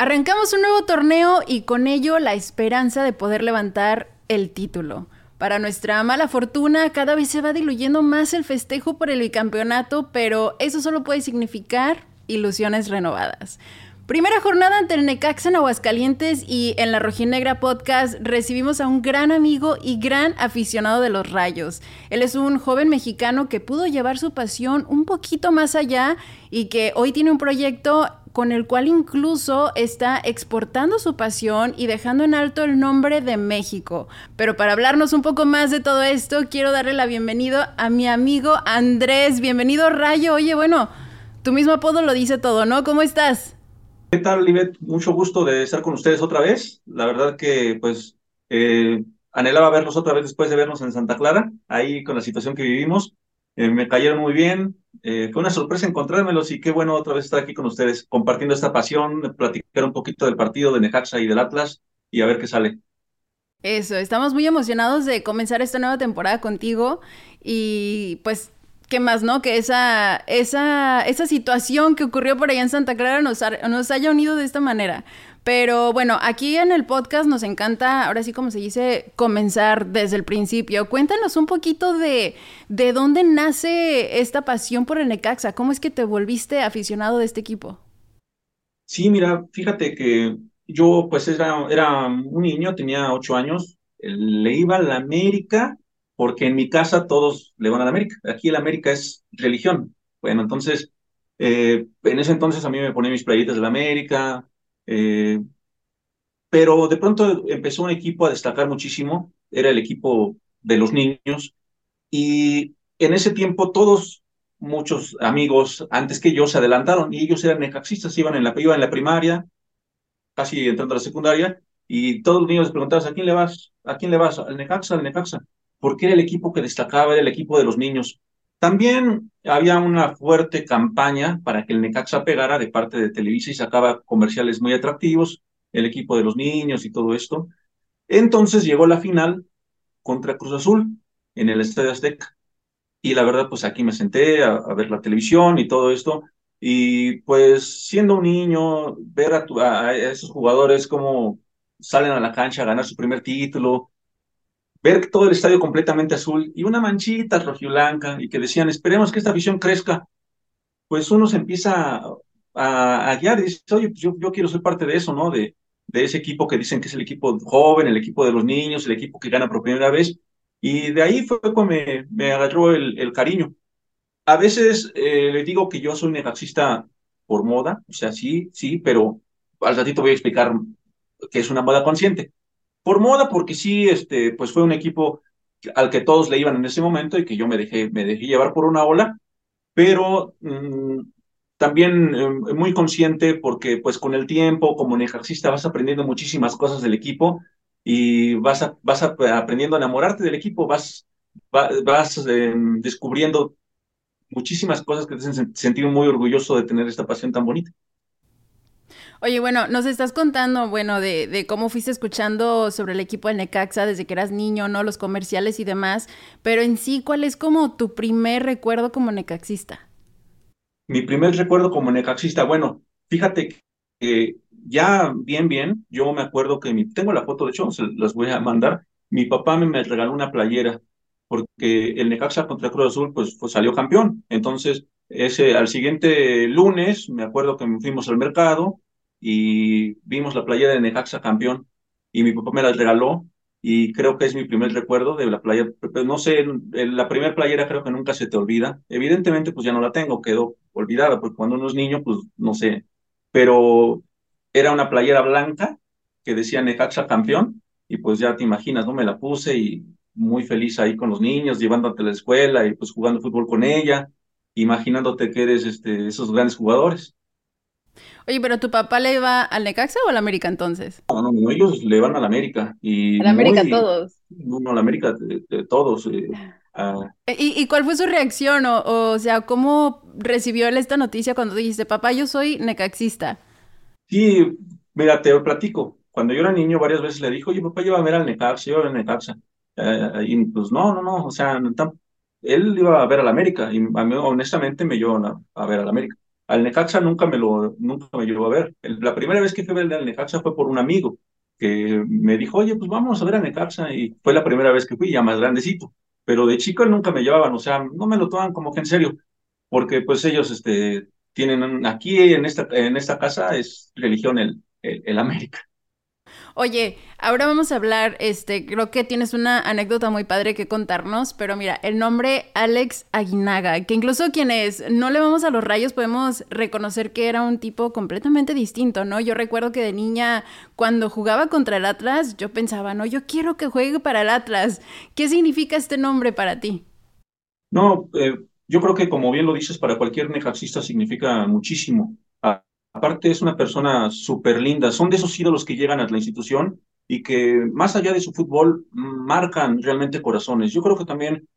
Arrancamos un nuevo torneo y con ello la esperanza de poder levantar el título. Para nuestra mala fortuna, cada vez se va diluyendo más el festejo por el bicampeonato, pero eso solo puede significar ilusiones renovadas. Primera jornada ante el Necaxa en Aguascalientes y en la Rojinegra Podcast recibimos a un gran amigo y gran aficionado de los rayos. Él es un joven mexicano que pudo llevar su pasión un poquito más allá y que hoy tiene un proyecto con el cual incluso está exportando su pasión y dejando en alto el nombre de México. Pero para hablarnos un poco más de todo esto, quiero darle la bienvenida a mi amigo Andrés. Bienvenido, Rayo. Oye, bueno, tu mismo apodo lo dice todo, ¿no? ¿Cómo estás? ¿Qué tal, Libet? Mucho gusto de estar con ustedes otra vez. La verdad que, pues, eh, anhelaba verlos otra vez después de vernos en Santa Clara, ahí con la situación que vivimos. Eh, me cayeron muy bien. Eh, fue una sorpresa encontrármelos y qué bueno otra vez estar aquí con ustedes, compartiendo esta pasión, platicar un poquito del partido de Necaxa y del Atlas y a ver qué sale. Eso, estamos muy emocionados de comenzar esta nueva temporada contigo y pues ¿qué más, no? Que esa, esa, esa situación que ocurrió por allá en Santa Clara nos, nos haya unido de esta manera. Pero bueno, aquí en el podcast nos encanta, ahora sí como se dice, comenzar desde el principio. Cuéntanos un poquito de, de dónde nace esta pasión por el Necaxa. ¿Cómo es que te volviste aficionado de este equipo? Sí, mira, fíjate que yo pues era, era un niño, tenía ocho años, le iba a la América porque en mi casa todos le van a la América. Aquí la América es religión. Bueno, entonces, eh, en ese entonces a mí me ponía mis playitas de la América, eh, pero de pronto empezó un equipo a destacar muchísimo, era el equipo de los niños, y en ese tiempo todos, muchos amigos antes que yo se adelantaron, y ellos eran necaxistas, iban en la, iban en la primaria, casi entrando a la secundaria, y todos los niños les preguntaban, ¿a quién le vas? ¿A quién le vas? ¿Al Necaxa? ¿Al Necaxa? Porque era el equipo que destacaba, era el equipo de los niños. También había una fuerte campaña para que el Necaxa pegara de parte de Televisa y sacaba comerciales muy atractivos, el equipo de los niños y todo esto. Entonces llegó la final contra Cruz Azul en el Estadio Azteca. Y la verdad, pues aquí me senté a, ver la televisión y todo esto. Y pues siendo un niño, ver a, a esos jugadores como salen a la cancha a ganar su primer título, ver todo el estadio completamente azul y una manchita rojiblanca y que decían, esperemos que esta visión crezca, pues uno se empieza a, guiar y dice, oye, pues yo, yo, quiero ser parte de eso, ¿no? De, de ese equipo que dicen que es el equipo joven, el equipo de los niños, el equipo que gana por primera vez. Y de ahí fue cuando me, me agarró el, el cariño. A veces eh, le digo que yo soy necaxista por moda, o sea, sí, sí, pero al ratito voy a explicar que es una moda consciente por moda, porque sí, este, pues fue un equipo al que todos le iban en ese momento y que yo me dejé, me dejé llevar por una ola, pero mm, también eh, muy consciente porque pues con el tiempo como necaxista vas aprendiendo muchísimas cosas del equipo y vas, vas aprendiendo a enamorarte del equipo, vas, vas em, descubriendo muchísimas cosas que te hacen sentir muy orgulloso de tener esta pasión tan bonita. Oye, bueno, nos estás contando, bueno, de, cómo fuiste escuchando sobre el equipo del Necaxa desde que eras niño, ¿no? Los comerciales y demás, pero en sí, ¿cuál es como tu primer recuerdo como necaxista? Mi primer recuerdo como necaxista, bueno, fíjate que ya bien, bien, yo me acuerdo que mi, tengo la foto, de hecho, se las voy a mandar, mi papá me, me regaló una playera porque el Necaxa contra Cruz Azul pues salió campeón, entonces ese, al siguiente lunes, me acuerdo que fuimos al mercado, y vimos la playa de Necaxa campeón y mi papá me la regaló y creo que es mi primer recuerdo de la playa, no sé, la primera playera creo que nunca se te olvida. Evidentemente pues ya no la tengo, quedó olvidada, porque cuando uno es niño pues no sé, pero era una playera blanca que decía Necaxa campeón y pues ya te imaginas, ¿no? Me la puse y muy feliz ahí con los niños, llevándote a la escuela y pues jugando fútbol con ella, imaginándote que eres este, esos grandes jugadores. Oye, pero tu papá le iba al Necaxa o al América entonces? No, no, no, ellos le van al América. Y al América todos. No, no, al América de, todos. Eh, ¿Y, cuál fue su reacción? O, o sea, ¿cómo recibió él esta noticia cuando dijiste, papá, yo soy necaxista? Sí, mira, te lo platico. Cuando yo era niño, varias veces le dijo, oye, papá, a ver al Necaxa, yo al Necaxa. Eh, y pues no, no, no, o sea, él iba a ver al América y honestamente me llevó a, a ver al América. Al Necaxa nunca me lo, nunca me llevó a ver. La primera vez que fui a ver al Necaxa fue por un amigo que me dijo, oye, pues vamos a ver a Necaxa, y fue la primera vez que fui, ya más grandecito. Pero de chico nunca me llevaban, o sea, no me lo toman como que en serio, porque pues ellos, este, tienen aquí en esta, en esta casa es religión el, el América. Oye, ahora vamos a hablar, este, creo que tienes una anécdota muy padre que contarnos, pero mira, el nombre Alex Aguinaga, que incluso quienes no le vamos a los rayos podemos reconocer que era un tipo completamente distinto, ¿no? Yo recuerdo que de niña, cuando jugaba contra el Atlas, yo pensaba, no, yo quiero que juegue para el Atlas. ¿Qué significa este nombre para ti? No, eh, yo creo que como bien lo dices, para cualquier nejaxista significa muchísimo. Aparte es una persona súper linda, son de esos ídolos que llegan a la institución y que más allá de su fútbol marcan realmente corazones. Yo creo que también,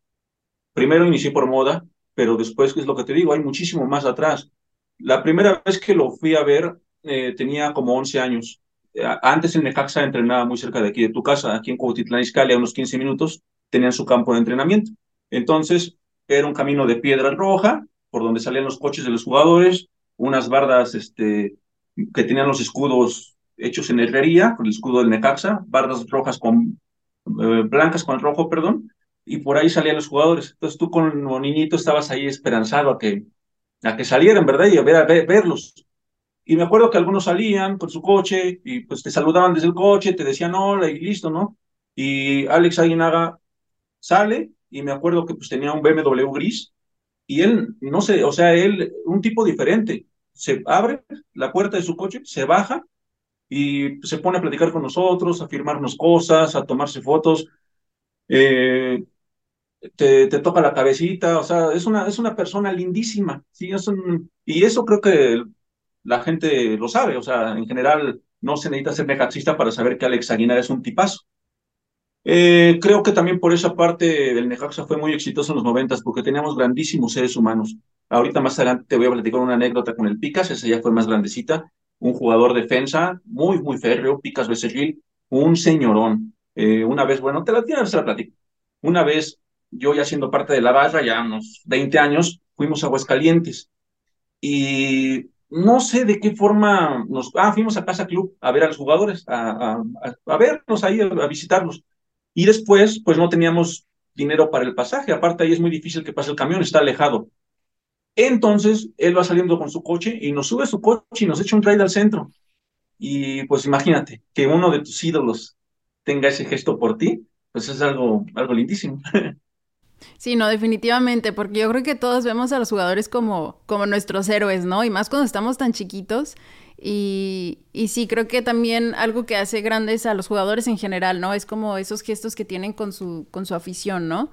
primero inicié por moda, pero después, es lo que te digo, hay muchísimo más atrás. La primera vez que lo fui a ver eh, tenía como 11 años. Eh, antes en Necaxa entrenaba muy cerca de aquí de tu casa, aquí en Cuautitlán Izcalli, a unos 15 minutos, tenían su campo de entrenamiento. Entonces, era un camino de piedra roja, por donde salían los coches de los jugadores, unas bardas este, que tenían los escudos hechos en herrería, con el escudo del Necaxa, bardas rojas con, eh, blancas con rojo, perdón, y por ahí salían los jugadores. Entonces tú como niñito estabas ahí esperanzado a que, a que salieran, ¿verdad? Y a, ver, a verlos. Y me acuerdo que algunos salían con su coche y pues te saludaban desde el coche, te decían hola y listo, ¿no? Y Alex Aguinaga sale y me acuerdo que pues tenía un BMW gris y él, no sé, o sea, él, un tipo diferente se abre la puerta de su coche, se baja y se pone a platicar con nosotros, a firmarnos cosas, a tomarse fotos. Eh, te, te, toca la cabecita, o sea, es una, es una persona lindísima, ¿sí? Es y eso creo que la gente lo sabe, o sea, en general no se necesita ser necaxista para saber que Alex Aguinar es un tipazo. Eh, creo que también por esa parte del Necaxa fue muy exitoso en los noventas, porque teníamos grandísimos seres humanos. Ahorita más adelante te voy a platicar una anécdota con el Picas, esa ya fue más grandecita, un jugador defensa muy, muy férreo, Picas Becerril, un señorón. Eh, una vez, bueno, te la tienes, se la platico. Una vez, yo ya siendo parte de la barra, ya unos 20 años, fuimos a Aguascalientes. Y no sé de qué forma nos... Ah, fuimos a Casa Club a ver a los jugadores, a, a, a vernos ahí, a visitarlos. Y después, pues no teníamos dinero para el pasaje. Aparte, ahí es muy difícil que pase el camión, está alejado. Entonces, él va saliendo con su coche y nos sube su coche y nos echa un ride al centro. Y pues imagínate que uno de tus ídolos tenga ese gesto por ti, pues es algo, algo lindísimo. Sí, no, definitivamente, porque yo creo que todos vemos a los jugadores como, como nuestros héroes, ¿no? Y más cuando estamos tan chiquitos. Y, y sí, creo que también algo que hace grandes a los jugadores en general, ¿no? Es como esos gestos que tienen con su, con su afición, ¿no?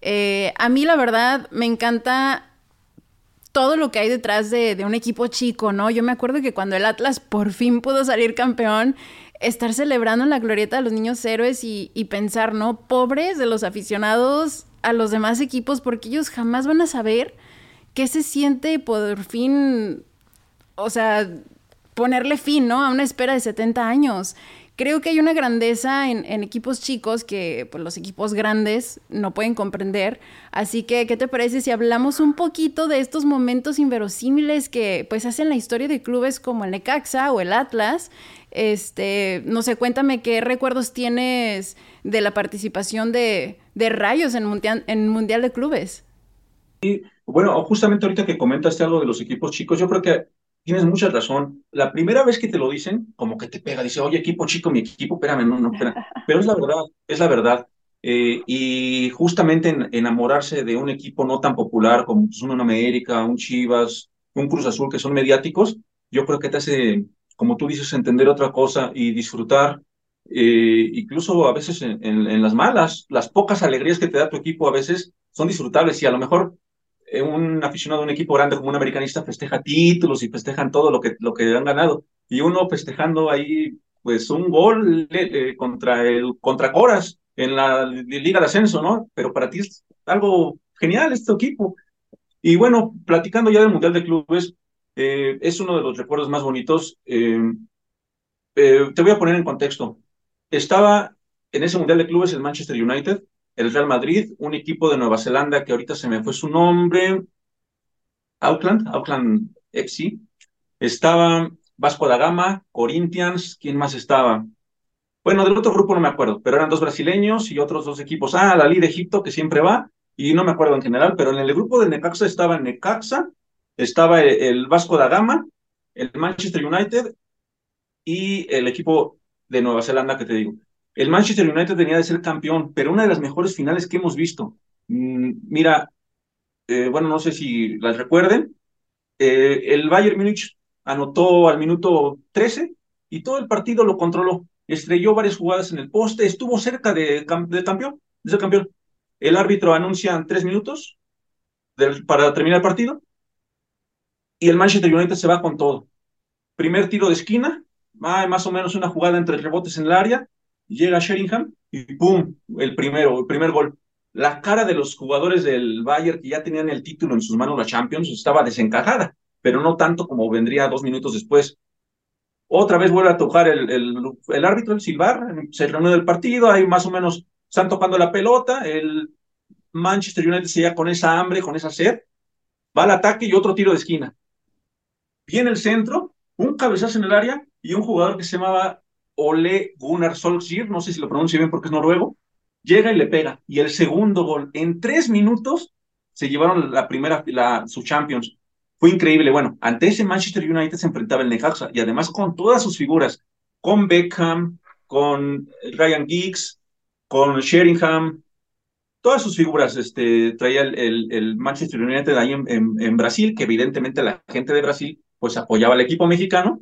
Eh, a mí, la verdad, me encanta todo lo que hay detrás de, un equipo chico, ¿no? Yo me acuerdo que cuando el Atlas por fin pudo salir campeón, estar celebrando en la glorieta de los niños héroes y, y, pensar, ¿no? Pobres de los aficionados a los demás equipos, porque ellos jamás van a saber qué se siente por fin, o sea, ponerle fin, ¿no? A una espera de 70 años creo que hay una grandeza en, equipos chicos que pues, los equipos grandes no pueden comprender. Así que, ¿qué te parece si hablamos un poquito de estos momentos inverosímiles que pues hacen la historia de clubes como el Necaxa o el Atlas? Este, no sé, cuéntame qué recuerdos tienes de la participación de, Rayos en mundial, mundial de Clubes. Y bueno, justamente ahorita que comentaste algo de los equipos chicos, yo creo que tienes mucha razón. La primera vez que te lo dicen, como que te pega, dice, oye, equipo chico, mi equipo, espérame, no, no, espérame. Pero es la verdad, es la verdad. Eh, y justamente enamorarse de un equipo no tan popular como pues, un América, un Chivas, un Cruz Azul, que son mediáticos, yo creo que te hace, como tú dices, entender otra cosa y disfrutar, eh, incluso a veces en, en, las malas, las pocas alegrías que te da tu equipo a veces son disfrutables y a lo mejor un aficionado de un equipo grande como un americanista festeja títulos y festejan todo lo que, lo que han ganado. Y uno festejando ahí, pues, un gol eh, contra, el, contra Coras en la Liga de Ascenso, ¿no? Pero para ti es algo genial este equipo. Y bueno, platicando ya del Mundial de Clubes, eh, es uno de los recuerdos más bonitos. te voy a poner en contexto. Estaba en ese Mundial de Clubes el Manchester United, el Real Madrid, un equipo de Nueva Zelanda que ahorita se me fue su nombre, Auckland, Auckland FC. Estaba Vasco da Gama, Corinthians, ¿quién más estaba? Bueno, del otro grupo no me acuerdo, pero eran dos brasileños y otros dos equipos. Ah, la Liga de Egipto, que siempre va, y no me acuerdo en general, pero en el grupo de Necaxa estaba Necaxa, estaba el Vasco da Gama, el Manchester United y el equipo de Nueva Zelanda que te digo. El Manchester United tenía de ser campeón, pero una de las mejores finales que hemos visto. Mm, mira, eh, bueno, no sé si las recuerden, eh, el Bayern Múnich anotó al minuto 13 y todo el partido lo controló. Estrelló varias jugadas en el poste, estuvo cerca de, campeón, de ser campeón. El árbitro anuncia tres minutos para terminar el partido y el Manchester United se va con todo. Primer tiro de esquina, más o menos una jugada entre rebotes en el área, llega Sheringham y ¡pum! El primero, el primer gol. La cara de los jugadores del Bayern que ya tenían el título en sus manos, la Champions, estaba desencajada, pero no tanto como vendría dos minutos después. Otra vez vuelve a tocar el, el, árbitro, el silbar, se reúne el partido, ahí más o menos están tocando la pelota, el Manchester United se con esa hambre, con esa sed, va al ataque y otro tiro de esquina. Viene el centro, un cabezazo en el área y un jugador que se llamaba Ole Gunnar Solskjaer, no sé si lo pronuncio bien porque es noruego, llega y le pega. Y el segundo gol, en tres minutos, se llevaron la primera, la, su Champions. Fue increíble. Bueno, ante ese Manchester United se enfrentaba el Necaxa y además con todas sus figuras, con Beckham, con Ryan Giggs, con Sheringham, todas sus figuras este, traía el, el, Manchester United ahí en, en, Brasil, que evidentemente la gente de Brasil pues apoyaba al equipo mexicano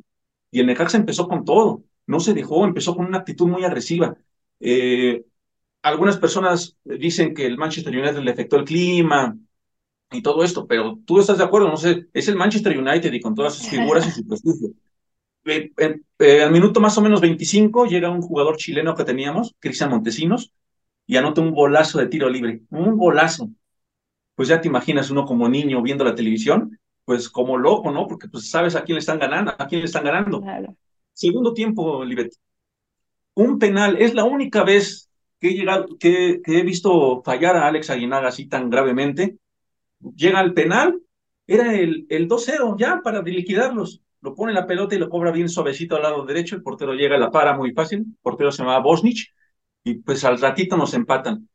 y el Necaxa empezó con todo, no se dejó, empezó con una actitud muy agresiva. Eh, algunas personas dicen que el Manchester United le afectó el clima y todo esto, pero tú estás de acuerdo, no sé, es el Manchester United y con todas sus figuras y su prestigio. Eh, al minuto más o menos 25 llega un jugador chileno que teníamos, Cristian Montesinos, y anota un golazo de tiro libre, un golazo. Pues ya te imaginas uno como niño viendo la televisión, pues como loco, ¿no? Porque pues sabes a quién le están ganando, a quién le están ganando. Segundo tiempo, Libet. Un penal, es la única vez que he llegado, que, he visto fallar a Alex Aguinaga así tan gravemente. Llega al penal, era el, el 2-0 ya para liquidarlos. Lo pone la pelota y lo cobra bien suavecito al lado derecho. El portero llega, la para muy fácil. El portero se llama Bosnich y pues al ratito nos empatan.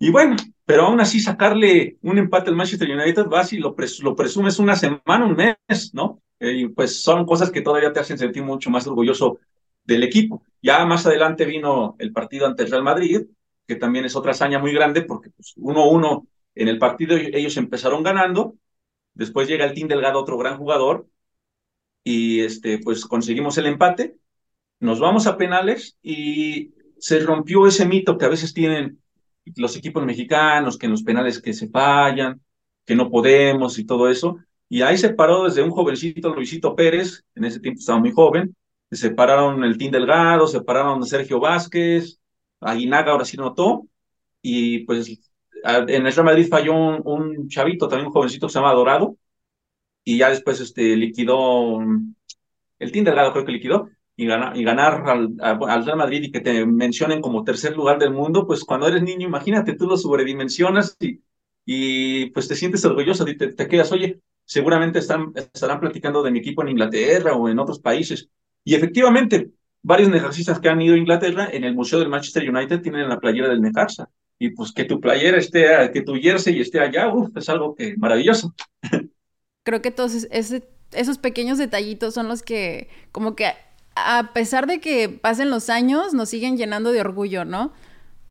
Y bueno, pero aún así sacarle un empate al Manchester United, vas y lo, lo presumes una semana, un mes, ¿no? Eh, pues son cosas que todavía te hacen sentir mucho más orgulloso del equipo. Ya más adelante vino el partido ante el Real Madrid, que también es otra hazaña muy grande, porque pues 1-1 en el partido ellos empezaron ganando, después llega el Team Delgado, otro gran jugador, y este, pues conseguimos el empate, nos vamos a penales y se rompió ese mito que a veces tienen los equipos mexicanos, que en los penales que se fallan, que no podemos y todo eso. Y ahí se paró desde un jovencito, Luisito Pérez, en ese tiempo estaba muy joven, se pararon el Team Delgado, se pararon Sergio Vázquez, Aguinaga ahora sí notó, y pues en el Real Madrid falló un, chavito, también un jovencito que se llama Dorado, y ya después este, liquidó, el Team Delgado creo que liquidó, y, y ganar al, al, Real Madrid y que te mencionen como tercer lugar del mundo, pues cuando eres niño, imagínate, tú lo sobredimensionas y, y pues te sientes orgulloso y te, te quedas, oye, seguramente están, estarán platicando de mi equipo en Inglaterra o en otros países. Y efectivamente, varios necaxistas que han ido a Inglaterra, en el Museo del Manchester United tienen la playera del Necaxa. Y pues que tu playera esté, que tu jersey esté allá, uf, es algo que maravilloso. Creo que todos ese, esos pequeños detallitos son los que como que a pesar de que pasen los años, nos siguen llenando de orgullo, ¿no?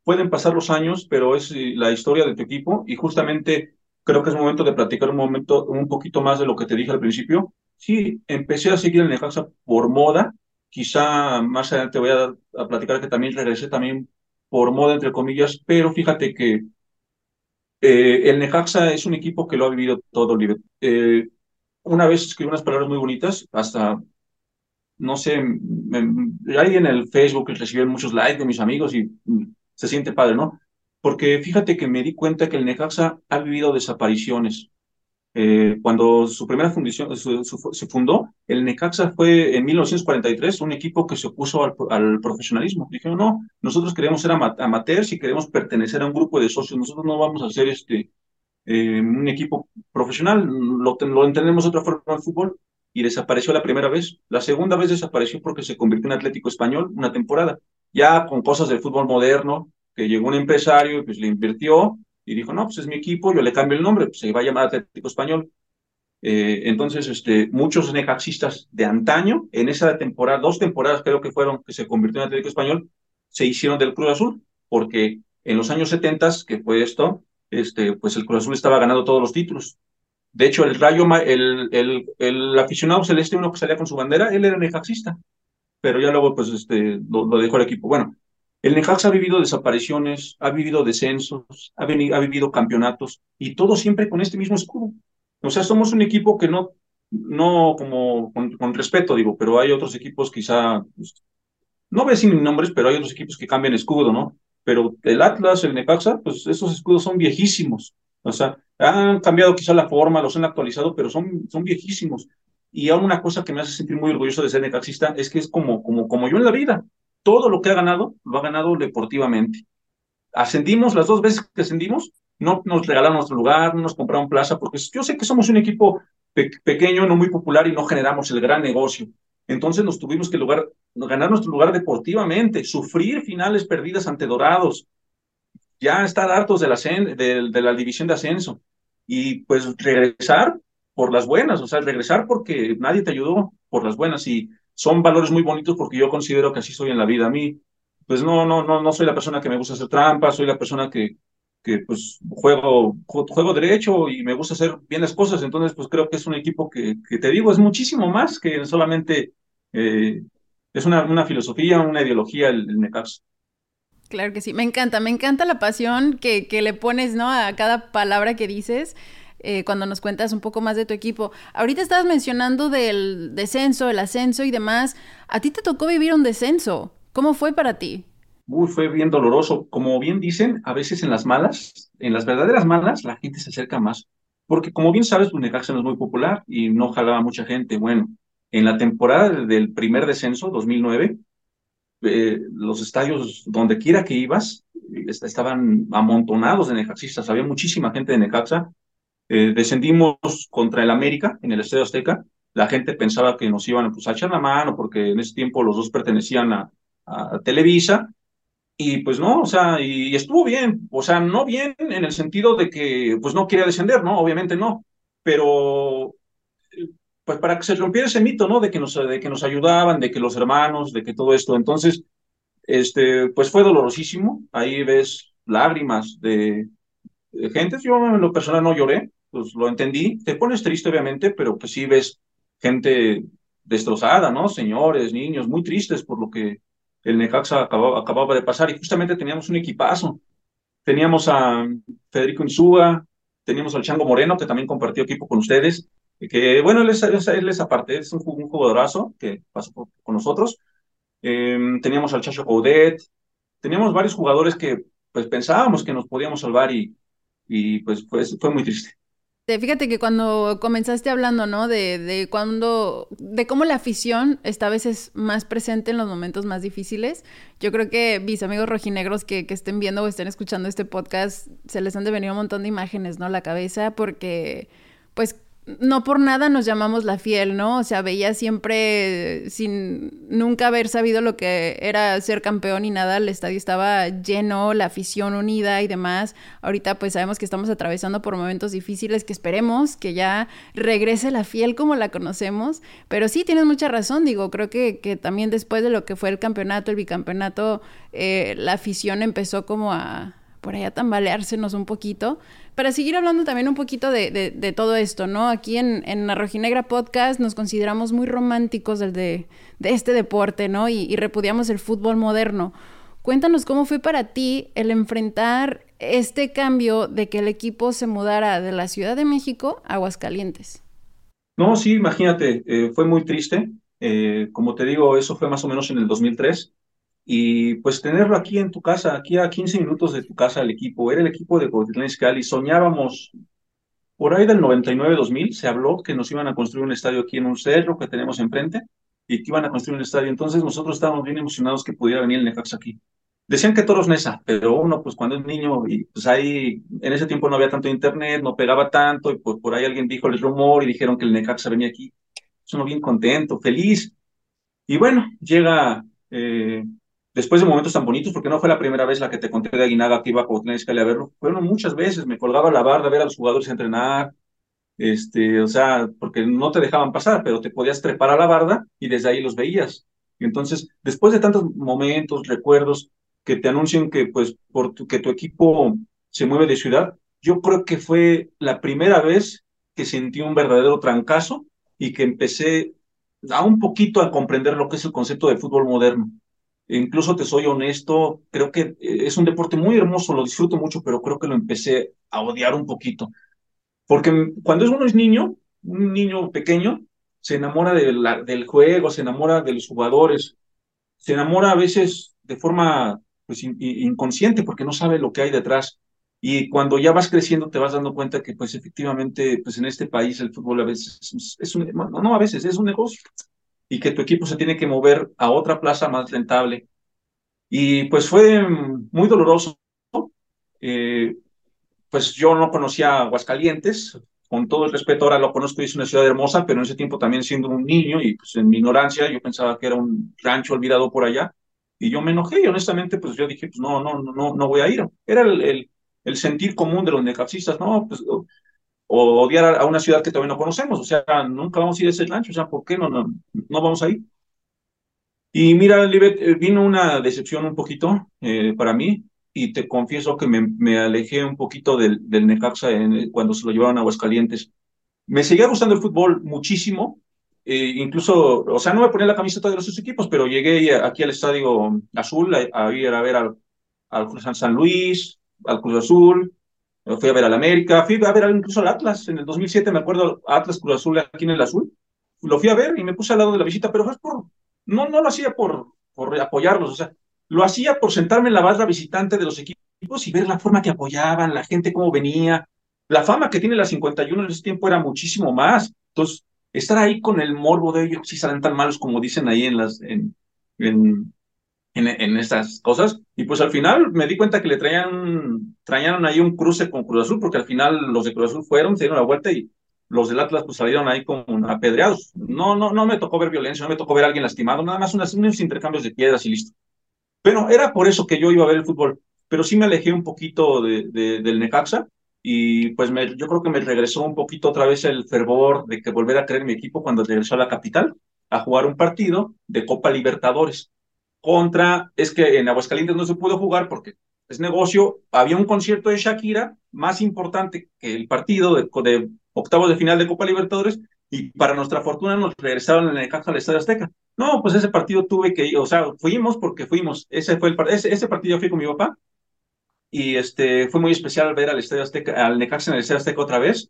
Pueden pasar los años, pero es eh, la historia de tu equipo y justamente creo que es momento de platicar un momento, un poquito más de lo que te dije al principio. Sí, empecé a seguir el Necaxa por moda, quizá más adelante voy a, platicar que también regresé también por moda, entre comillas, pero fíjate que eh, el Necaxa es un equipo que lo ha vivido todo. Eh, una vez escribí unas palabras muy bonitas, hasta no sé, ahí en el Facebook recibí muchos likes de mis amigos y mm, se siente padre, ¿no? Porque fíjate que me di cuenta que el Necaxa ha vivido desapariciones. Eh, cuando su primera fundición se fundó, el Necaxa fue en 1943 un equipo que se opuso al, profesionalismo. Dijeron, no, nosotros queremos ser amateurs y queremos pertenecer a un grupo de socios, nosotros no vamos a ser este, eh, un equipo profesional, lo, lo entendemos de otra forma en fútbol, y desapareció la primera vez. La segunda vez desapareció porque se convirtió en Atlético Español una temporada, ya con cosas del fútbol moderno, que llegó un empresario pues le invirtió y dijo, no, pues es mi equipo, yo le cambio el nombre, pues se va a llamar Atlético Español. Eh, entonces, este, muchos necaxistas de antaño, en esa temporada, dos temporadas creo que fueron que se convirtió en Atlético Español, se hicieron del Cruz Azul, porque en los años 70, que fue esto, este, pues el Cruz Azul estaba ganando todos los títulos. De hecho, el rayo, el, el, el aficionado celeste, uno que salía con su bandera, él era necaxista, pero ya luego pues este, lo, dejó el equipo. Bueno, el Necaxa ha vivido desapariciones, ha vivido descensos, ha, vivido campeonatos y todo siempre con este mismo escudo. O sea, somos un equipo que no, no como con, respeto digo, pero hay otros equipos quizá, pues, no voy a decir nombres, pero hay otros equipos que cambian escudo, ¿no? Pero el Atlas, el Necaxa, pues esos escudos son viejísimos. O sea, han cambiado quizá la forma, los han actualizado, pero son, son viejísimos. Y aún una cosa que me hace sentir muy orgulloso de ser necaxista es que es como, como, como yo en la vida. Todo lo que ha ganado, lo ha ganado deportivamente. Ascendimos, las dos veces que ascendimos, no nos regalaron nuestro lugar, no nos compraron plaza, porque yo sé que somos un equipo pequeño, no muy popular y no generamos el gran negocio. Entonces nos tuvimos que ganar nuestro lugar deportivamente, sufrir finales perdidas ante Dorados, ya estar hartos de la, de la división de ascenso y pues regresar por las buenas, o sea, regresar porque nadie te ayudó por las buenas y son valores muy bonitos porque yo considero que así soy en la vida. A mí, pues no, no, no, no soy la persona que me gusta hacer trampas, soy la persona que, que pues juego, juego derecho y me gusta hacer bien las cosas, entonces pues creo que es un equipo que, que te digo, es muchísimo más que solamente, eh, es una, una filosofía, una ideología el, el Claro que sí, me encanta, me encanta la pasión que, que le pones, ¿no? A cada palabra que dices. Eh, cuando nos cuentas un poco más de tu equipo. Ahorita estabas mencionando del descenso, el ascenso y demás. A ti te tocó vivir un descenso. ¿Cómo fue para ti? Uy, fue bien doloroso. Como bien dicen, a veces en las malas, en las verdaderas malas, la gente se acerca más. Porque como bien sabes, pues Necaxa no es muy popular y no jalaba mucha gente. Bueno, en la temporada del primer descenso, 2009, eh, los estadios, donde quiera que ibas, estaban amontonados de necaxistas, había muchísima gente de Necaxa. Eh, descendimos contra el América en el Estadio Azteca. La gente pensaba que nos iban pues, a echar la mano porque en ese tiempo los dos pertenecían a, Televisa. Y pues no, o sea, y, estuvo bien, o sea, no bien en el sentido de que pues no quería descender, ¿no? Obviamente no, pero pues para que se rompiera ese mito, ¿no? De que nos, de que nos ayudaban, de que los hermanos, de que todo esto. Entonces, este, pues fue dolorosísimo. Ahí ves lágrimas de, gente. Yo en lo personal no lloré, pues lo entendí. Te pones triste, obviamente, pero pues sí ves gente destrozada, ¿no? Señores, niños, muy tristes por lo que el Necaxa acababa, acababa de pasar. Y justamente teníamos un equipazo. Teníamos a Federico Insúa, teníamos al Chango Moreno, que también compartió equipo con ustedes que bueno, él es, él es aparte, es un, jugadorazo que pasó con nosotros. Em, teníamos al Chacho Coudet, teníamos varios jugadores que pues pensábamos que nos podíamos salvar y, y pues, pues fue muy triste. Fíjate que cuando comenzaste hablando, ¿no? De, de cuando, de cómo la afición está a veces más presente en los momentos más difíciles. Yo creo que mis amigos rojinegros que, que estén viendo o estén escuchando este podcast, se les han de venir un montón de imágenes, ¿no? La cabeza, porque, pues, no por nada nos llamamos la fiel, ¿no? O sea, veía siempre, sin nunca haber sabido lo que era ser campeón y nada, el estadio estaba lleno, la afición unida y demás. Ahorita pues sabemos que estamos atravesando por momentos difíciles que esperemos que ya regrese la fiel como la conocemos. Pero sí, tienes mucha razón, digo, creo que, que también después de lo que fue el campeonato, el bicampeonato, eh, la afición empezó como a por allá tambaleársenos un poquito. Para seguir hablando también un poquito de, todo esto, ¿no? Aquí en, en Rojinegra Podcast nos consideramos muy románticos del de, de este deporte, ¿no? Y, y, repudiamos el fútbol moderno. Cuéntanos cómo fue para ti el enfrentar este cambio de que el equipo se mudara de la Ciudad de México a Aguascalientes. No, sí, imagínate, eh, fue muy triste. Eh, como te digo, eso fue más o menos en el 2003 y pues tenerlo aquí en tu casa, aquí a 15 minutos de tu casa el equipo, era el equipo de Cuautitlán y soñábamos, por ahí del 99-2000 se habló que nos iban a construir un estadio aquí en un cerro que tenemos enfrente y que iban a construir un estadio, entonces nosotros estábamos bien emocionados que pudiera venir el Necaxa aquí. decían que Toros Nesa, pero uno, pues cuando es niño, y pues ahí, en ese tiempo no había tanto internet, no pegaba tanto, y pues por ahí alguien dijo el rumor y dijeron que el Necaxa venía aquí. Pues uno bien contento, feliz. Y bueno, llega, eh, después de momentos tan bonitos, porque no fue la primera vez la que te conté de Aguinaga que iba a Cuauhtémoc a verlo, fueron muchas veces, me colgaba la barra a ver a los jugadores entrenar, este, o sea, porque no te dejaban pasar, pero te podías trepar a la barda y desde ahí los veías. Entonces, después de tantos momentos, recuerdos, que te anuncien que, pues, por que tu equipo se mueve de ciudad, yo creo que fue la primera vez que sentí un verdadero trancazo y que empecé a un poquito a comprender lo que es el concepto de fútbol moderno. Incluso te soy honesto, creo que eh, es un deporte muy hermoso, lo disfruto mucho, pero creo que lo empecé a odiar un poquito. Porque cuando uno es niño, un niño pequeño, se enamora del juego, se enamora de los jugadores, se enamora a veces de forma pues, inconsciente porque no sabe lo que hay detrás. Y cuando ya vas creciendo te vas dando cuenta que pues efectivamente pues en este país el fútbol a veces es un, no a veces es un negocio y que tu equipo se tiene que mover a otra plaza más rentable. Y pues fue muy doloroso. Eh, pues yo no conocía Aguascalientes, con todo el respeto, ahora lo conozco y es una ciudad hermosa, pero en ese tiempo también siendo un niño y pues en mi ignorancia yo pensaba que era un rancho olvidado por allá y yo me enojé y honestamente pues yo dije, pues no, no, no, no voy a ir. Era el, el, sentir común de los necaxistas, ¿no? Pues, o, odiar a, una ciudad que todavía no conocemos, o sea, nunca vamos a ir a ese rancho, o sea, ¿por qué no, no, no vamos a ir? Y mira, Libet, eh, vino una decepción un poquito eh, para mí, y te confieso que me, me alejé un poquito del, del Necaxa en, cuando se lo llevaron a Aguascalientes. Me seguía gustando el fútbol muchísimo, eh, incluso, o sea, no me ponía la camiseta de los dos equipos, pero llegué aquí al Estadio Azul a, ir a ver al, al Cruz San Luis, al Cruz Azul, fui a ver al América, fui a ver incluso al Atlas, en el 2007 me acuerdo, Atlas Cruz Azul aquí en el Azul, lo fui a ver y me puse al lado de la visita, pero fue por, no, no lo hacía por, por apoyarlos, o sea, lo hacía por sentarme en la barra visitante de los equipos y ver la forma que apoyaban, la gente cómo venía. La fama que tiene la 51 en ese tiempo era muchísimo más. Entonces, estar ahí con el morbo de ellos, si salen tan malos como dicen ahí en las, en, estas cosas. Y pues al final me di cuenta que le traían, traían ahí un cruce con Cruz Azul, porque al final los de Cruz Azul fueron, se dieron la vuelta y los del Atlas pues salieron ahí como apedreados. No, no, no me tocó ver violencia, no me tocó ver a alguien lastimado, nada más unos intercambios de piedras y listo. Pero era por eso que yo iba a ver el fútbol, pero sí me alejé un poquito de, del Necaxa y pues me, yo creo que me regresó un poquito otra vez el fervor de que volver a creer mi equipo cuando regresó a la capital a jugar un partido de Copa Libertadores contra, es que en Aguascalientes no se pudo jugar porque es negocio, había un concierto de Shakira más importante que el partido de, de octavos de final de Copa Libertadores y para nuestra fortuna nos regresaron en el Necaxa al Estadio Azteca. No, pues ese partido tuve que ir, o sea, fuimos porque fuimos. Ese fue el ese, ese partido yo fui con mi papá y este fue muy especial ver al Estadio Azteca, al Necaxa en el Estadio Azteca otra vez.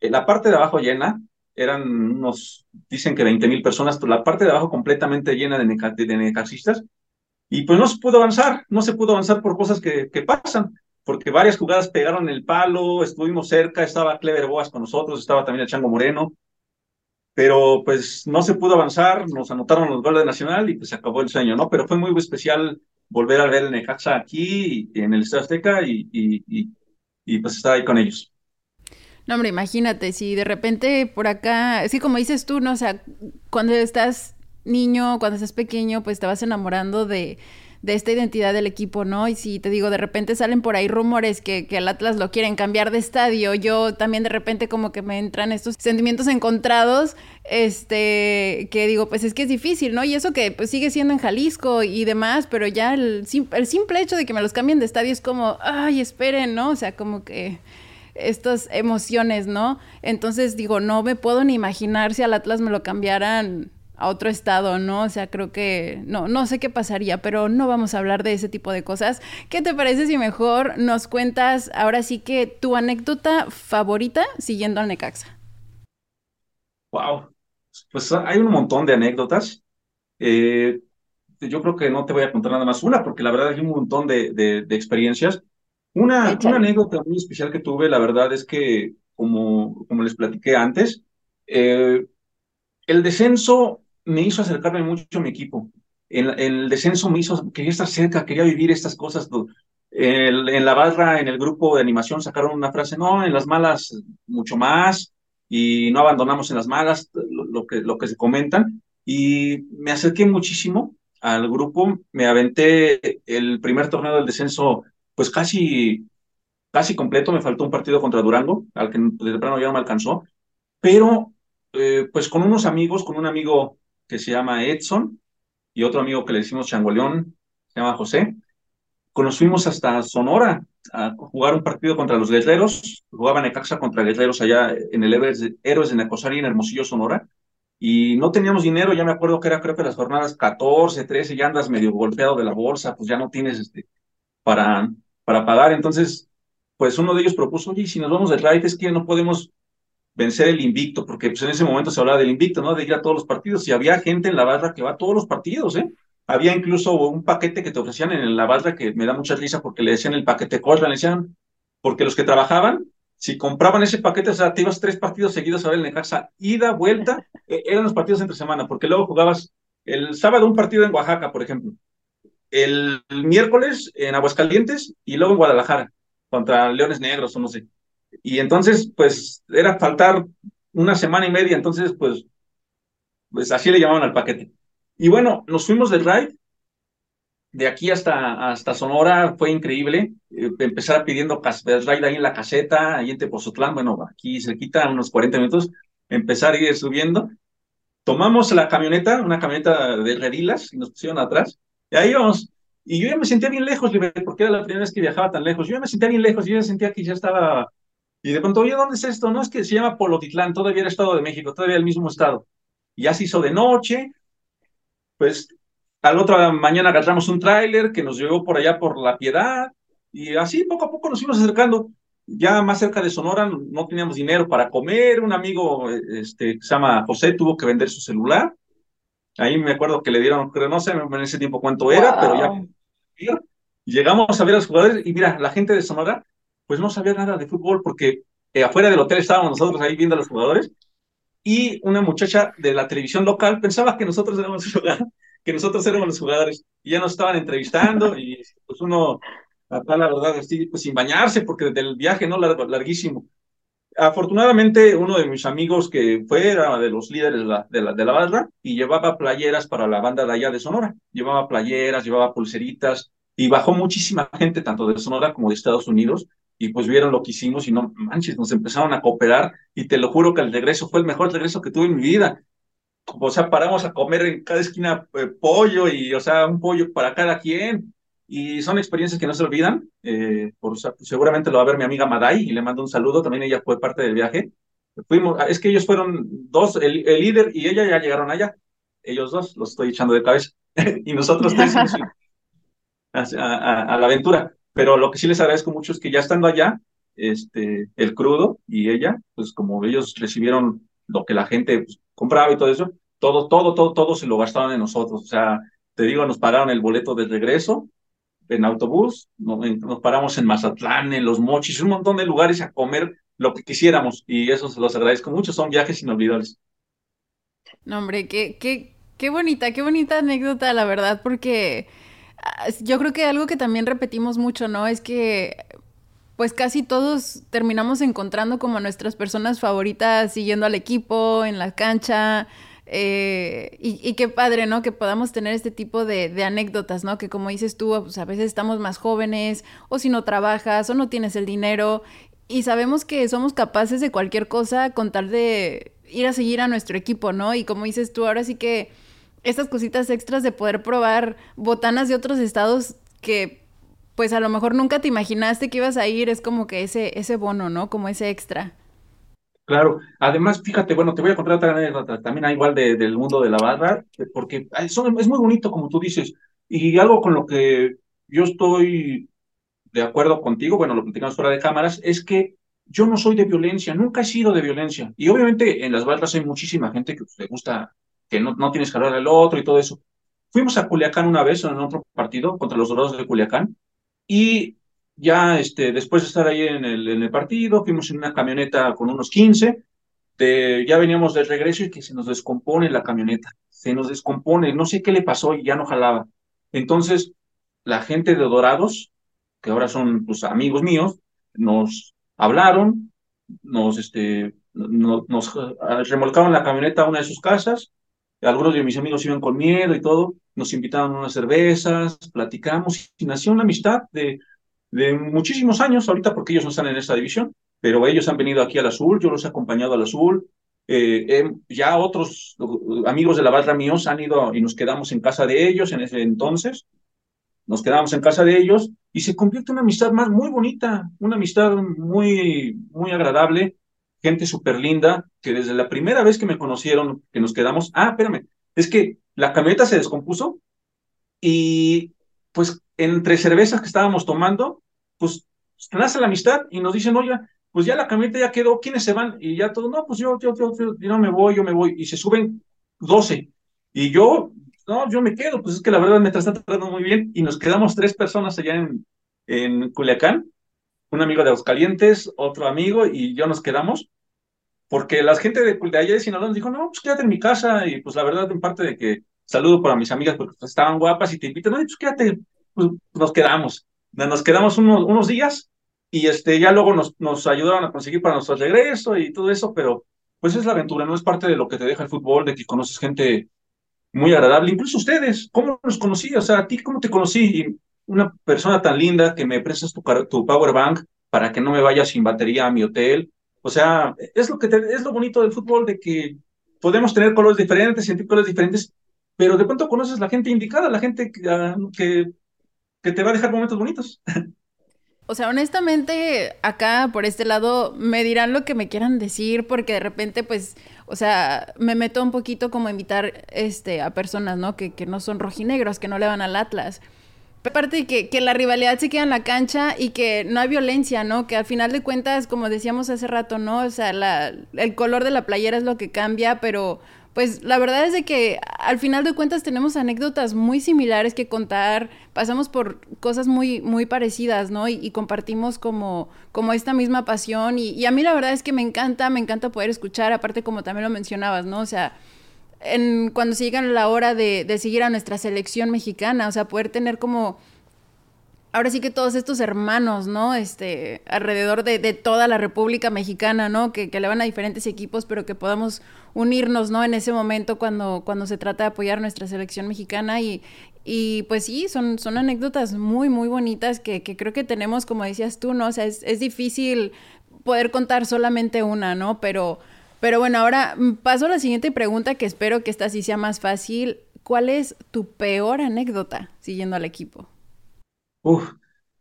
Eh, la parte de abajo llena, eran unos, dicen que 20 mil personas, pero la parte de abajo completamente llena de, de, necaxistas. Y pues no se pudo avanzar, no se pudo avanzar por cosas que, que pasan, porque varias jugadas pegaron el palo, estuvimos cerca, estaba Clever Boas con nosotros, estaba también el Chango Moreno, pero pues no se pudo avanzar, nos anotaron los goles de Nacional y pues se acabó el sueño, ¿no? Pero fue muy especial volver a ver el Necaxa aquí en el Estadio Azteca y, y, y, pues estar ahí con ellos. No, hombre, imagínate, si de repente por acá, así como dices tú, ¿no? O sea, cuando estás niño, cuando estás pequeño, pues te vas enamorando de, de esta identidad del equipo, ¿no? Y si te digo, de repente salen por ahí rumores que, que el Atlas lo quieren cambiar de estadio, yo también de repente como que me entran estos sentimientos encontrados, este, que digo, pues es que es difícil, ¿no? Y eso que pues sigue siendo en Jalisco y demás, pero ya el, el simple hecho de que me los cambien de estadio es como, ay, esperen, ¿no? O sea, como que estas emociones, ¿no? Entonces digo, no me puedo ni imaginar si al Atlas me lo cambiaran a otro estado, ¿no? O sea, creo que no, no sé qué pasaría, pero no vamos a hablar de ese tipo de cosas. ¿Qué te parece si mejor nos cuentas ahora sí que tu anécdota favorita siguiendo al Necaxa? Wow, pues hay un montón de anécdotas. Eh, yo creo que no te voy a contar nada más una, porque la verdad hay un montón de, de, experiencias. Una, una, anécdota muy especial que tuve, la verdad es que, como, como les platiqué antes, eh, el descenso me hizo acercarme mucho a mi equipo. en, el descenso me hizo, quería estar cerca, quería vivir estas cosas. en la barra, en el grupo de animación sacaron una frase, no, en las malas mucho más y no abandonamos en las malas, lo, que, lo que se comentan. Y me acerqué muchísimo al grupo, me aventé el primer torneo del descenso, pues casi, casi completo, me faltó un partido contra Durango, al que de plano ya no me alcanzó, pero eh, pues con unos amigos, con un amigo que se llama Edson y otro amigo que le decimos Changoleón, se llama José, nos fuimos hasta Sonora a jugar un partido contra los guerreros, jugaban Necaxa contra guerreros allá en el Héroes de Necosari en Hermosillo, Sonora, y no teníamos dinero, ya me acuerdo que era creo que las jornadas 14, 13, ya andas medio golpeado de la bolsa, pues ya no tienes este para, para pagar, entonces, pues uno de ellos propuso, oye, si nos vamos de raid es que no podemos vencer el invicto, porque pues en ese momento se hablaba del invicto, ¿no? De ir a todos los partidos, y había gente en la barra que va a todos los partidos, ¿eh? Había incluso un paquete que te ofrecían en la barra que me da mucha risa porque le decían el paquete Corra, le decían, porque los que trabajaban, si compraban ese paquete, o sea, te ibas tres partidos seguidos a ver el Necaxa, ida, vuelta, e, eran los partidos entre semana, porque luego jugabas el sábado un partido en Oaxaca, por ejemplo, el, miércoles en Aguascalientes y luego en Guadalajara, contra Leones Negros o no sé. Y entonces, pues, era faltar una semana y media, entonces, pues, pues así le llamaban al paquete. Y bueno, nos fuimos del ride. De aquí hasta, hasta Sonora fue increíble. Eh, empezar pidiendo el ride ahí en la caseta, ahí en Tepozotlán, bueno, aquí se quita unos 40 minutos, empezar a ir subiendo. Tomamos la camioneta, una camioneta de redilas, y nos pusieron atrás, y ahí íbamos. Y yo ya me sentía bien lejos, porque era la primera vez que viajaba tan lejos. Yo ya me sentía bien lejos, yo ya sentía que ya estaba. Y de pronto, oye, ¿dónde es esto? No es que se llama Polotitlán, todavía era Estado de México, todavía el mismo estado. Ya se hizo de noche, pues al otra mañana agarramos un tráiler que nos llevó por allá por La Piedad y así poco a poco nos fuimos acercando. Ya más cerca de Sonora no teníamos dinero para comer. Un amigo este, que se llama José tuvo que vender su celular. Ahí me acuerdo que le dieron, creo, no sé en ese tiempo cuánto era, pero ya llegamos a ver a los jugadores y mira, la gente de Sonora pues no sabía nada de fútbol porque eh, afuera del hotel estábamos nosotros ahí viendo a los jugadores y una muchacha de la televisión local pensaba que nosotros éramos que nosotros éramos los jugadores y ya nos estaban entrevistando y pues uno acá la verdad pues sin bañarse porque del viaje no larguísimo afortunadamente uno de mis amigos que fue era de los líderes de la, de la, de la barra y llevaba playeras para la banda de allá de Sonora llevaba playeras llevaba pulseritas y bajó muchísima gente tanto de Sonora como de Estados Unidos y pues vieron lo que hicimos y no manches, nos empezaron a cooperar y te lo juro que el regreso fue el mejor regreso que tuve en mi vida. O sea, paramos a comer en cada esquina eh, pollo y, o sea, un pollo para cada quien. Y son experiencias que no se olvidan. Eh, por, seguramente lo va a ver mi amiga Maday y le mando un saludo. También ella fue parte del viaje. Fuimos, es que ellos fueron dos, el, líder y ella ya llegaron allá. Ellos dos, los estoy echando de cabeza. y nosotros tres a, a la aventura. Pero lo que sí les agradezco mucho es que ya estando allá, este, el crudo y ella, pues como ellos recibieron lo que la gente pues, compraba y todo eso, todo, todo, todo, todo se lo gastaron en nosotros. O sea, te digo, nos pagaron el boleto de regreso en autobús, nos, paramos en Mazatlán, en Los Mochis, un montón de lugares a comer lo que quisiéramos y eso se los agradezco mucho, son viajes inolvidables. No, hombre, qué, qué, qué bonita, qué bonita anécdota, la verdad, porque Ah, yo creo que algo que también repetimos mucho, ¿no? Es que pues casi todos terminamos encontrando como nuestras personas favoritas siguiendo al equipo, en la cancha. Eh, y, qué padre, ¿no? Que podamos tener este tipo de, anécdotas, ¿no? Que como dices tú, pues a veces estamos más jóvenes, o si no trabajas, o no tienes el dinero, y sabemos que somos capaces de cualquier cosa con tal de ir a seguir a nuestro equipo, ¿no? Y como dices tú, ahora sí que estas cositas extras de poder probar botanas de otros estados que pues a lo mejor nunca te imaginaste que ibas a ir, es como que ese, ese bono, ¿no? Como ese extra. Claro, además, fíjate, bueno, te voy a contar otra anécdota también igual del mundo de la barra, porque es muy bonito, como tú dices, y algo con lo que yo estoy de acuerdo contigo, bueno, lo platicamos fuera de cámaras, es que yo no soy de violencia, nunca he sido de violencia, y obviamente en las barras hay muchísima gente que le gusta que no, no tienes que hablar del otro y todo eso. Fuimos a Culiacán una vez en otro partido contra los Dorados de Culiacán y ya este, después de estar ahí en el, partido, fuimos en una camioneta con unos 15, de, ya veníamos de regreso y que se nos descompone la camioneta. se nos descompone, no sé qué le pasó y ya no jalaba. Entonces, la gente de Dorados, que ahora son pues, amigos míos, nos hablaron, nos, este, nos remolcaron la camioneta a una de sus casas, algunos de mis amigos iban con miedo y todo, nos invitaron a unas cervezas, platicamos y nació una amistad de, de muchísimos años ahorita porque ellos no están en esta división, pero ellos han venido aquí al Azul, yo los he acompañado al Azul, eh, ya otros amigos de la barra míos han ido y nos quedamos en casa de ellos en ese entonces, nos quedamos en casa de ellos y se convierte en una amistad más muy bonita, una amistad muy, muy agradable, gente súper linda, que desde la primera vez que me conocieron, que nos quedamos, ah, espérame, es que la camioneta se descompuso y pues entre cervezas que estábamos tomando, pues nace la amistad y nos dicen, oye, pues ya la camioneta ya quedó, ¿quiénes se van? Y ya todo, no, pues yo, yo, yo, yo, yo no me voy, yo me voy. Y se suben 12. Y yo, no, yo me quedo, pues es que la verdad me está tratando muy bien. Y nos quedamos tres personas allá en, en Culiacán, un amigo de Aguascalientes, otro amigo, y yo nos quedamos, porque la gente de, de allá de Sinaloa nos dijo, no, pues quédate en mi casa, y pues la verdad, en parte de que saludo para mis amigas porque pues, estaban guapas y te invitan, no, pues quédate, pues nos quedamos. Nos quedamos unos, unos días y este, ya luego nos, nos ayudaron a conseguir para nuestro regreso y todo eso, pero pues es la aventura, no es parte de lo que te deja el fútbol, de que conoces gente muy agradable, incluso ustedes, ¿cómo los conocí? O sea, a ti, ¿cómo te conocí? Una persona tan linda que me prestas tu, tu power bank para que no me vaya sin batería a mi hotel. O sea, es lo que es lo bonito del fútbol, de que podemos tener colores diferentes, sentir colores diferentes, pero de pronto conoces la gente indicada, la gente que, ah, que, que te va a dejar momentos bonitos. O sea, honestamente, acá por este lado me dirán lo que me quieran decir, porque de repente, pues, o sea, me meto un poquito como invitar este, a personas, ¿no? Que, que no son rojinegros, que no le van al Atlas. Aparte de que, que la rivalidad se queda en la cancha y que no hay violencia, ¿no? Que al final de cuentas, como decíamos hace rato, ¿no? O sea, la, el color de la playera es lo que cambia, pero pues la verdad es de que al final de cuentas tenemos anécdotas muy similares que contar, pasamos por cosas muy, muy parecidas, ¿no? Y, compartimos como, como esta misma pasión y, a mí la verdad es que me encanta, me encanta poder escuchar, aparte como también lo mencionabas, ¿no? O sea, en, cuando se llega la hora de, de seguir a nuestra selección mexicana, o sea, poder tener como ahora sí que todos estos hermanos, ¿no? Este, alrededor de, toda la República Mexicana, ¿no? Que, le van a diferentes equipos, pero que podamos unirnos, ¿no? En ese momento cuando, cuando se trata de apoyar nuestra selección mexicana y, y pues sí, son, son anécdotas muy, muy bonitas que, que creo que tenemos, como decías tú, ¿no? O sea, es, es difícil poder contar solamente una, ¿no? Pero, pero bueno, ahora paso a la siguiente pregunta que espero que esta sí sea más fácil. ¿Cuál es tu peor anécdota siguiendo al equipo?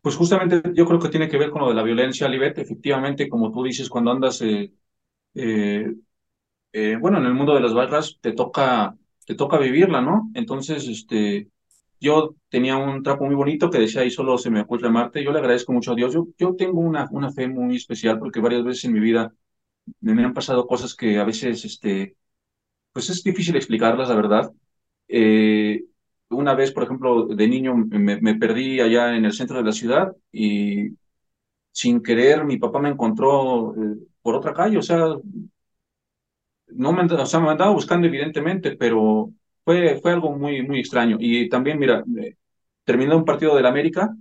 Pues justamente yo creo que tiene que ver con lo de la violencia, Libet. Efectivamente, como tú dices, cuando andas, eh, eh, eh, bueno, en el mundo de las barras te toca, te toca vivirla, ¿no? Entonces, este, yo tenía un trapo muy bonito que decía ahí solo se me ocurre Marte. Yo le agradezco mucho a Dios. Yo, yo tengo una, una fe muy especial porque varias veces en mi vida me, me han pasado cosas que a veces, este, pues es difícil explicarlas, la verdad. Eh, una vez, por ejemplo, de niño me, perdí allá en el centro de la ciudad y sin querer mi papá me encontró eh, por otra calle, o sea, no me, o sea, me andaba buscando evidentemente, pero fue, fue algo muy, muy extraño. Y también, mira, eh, terminó un partido del América,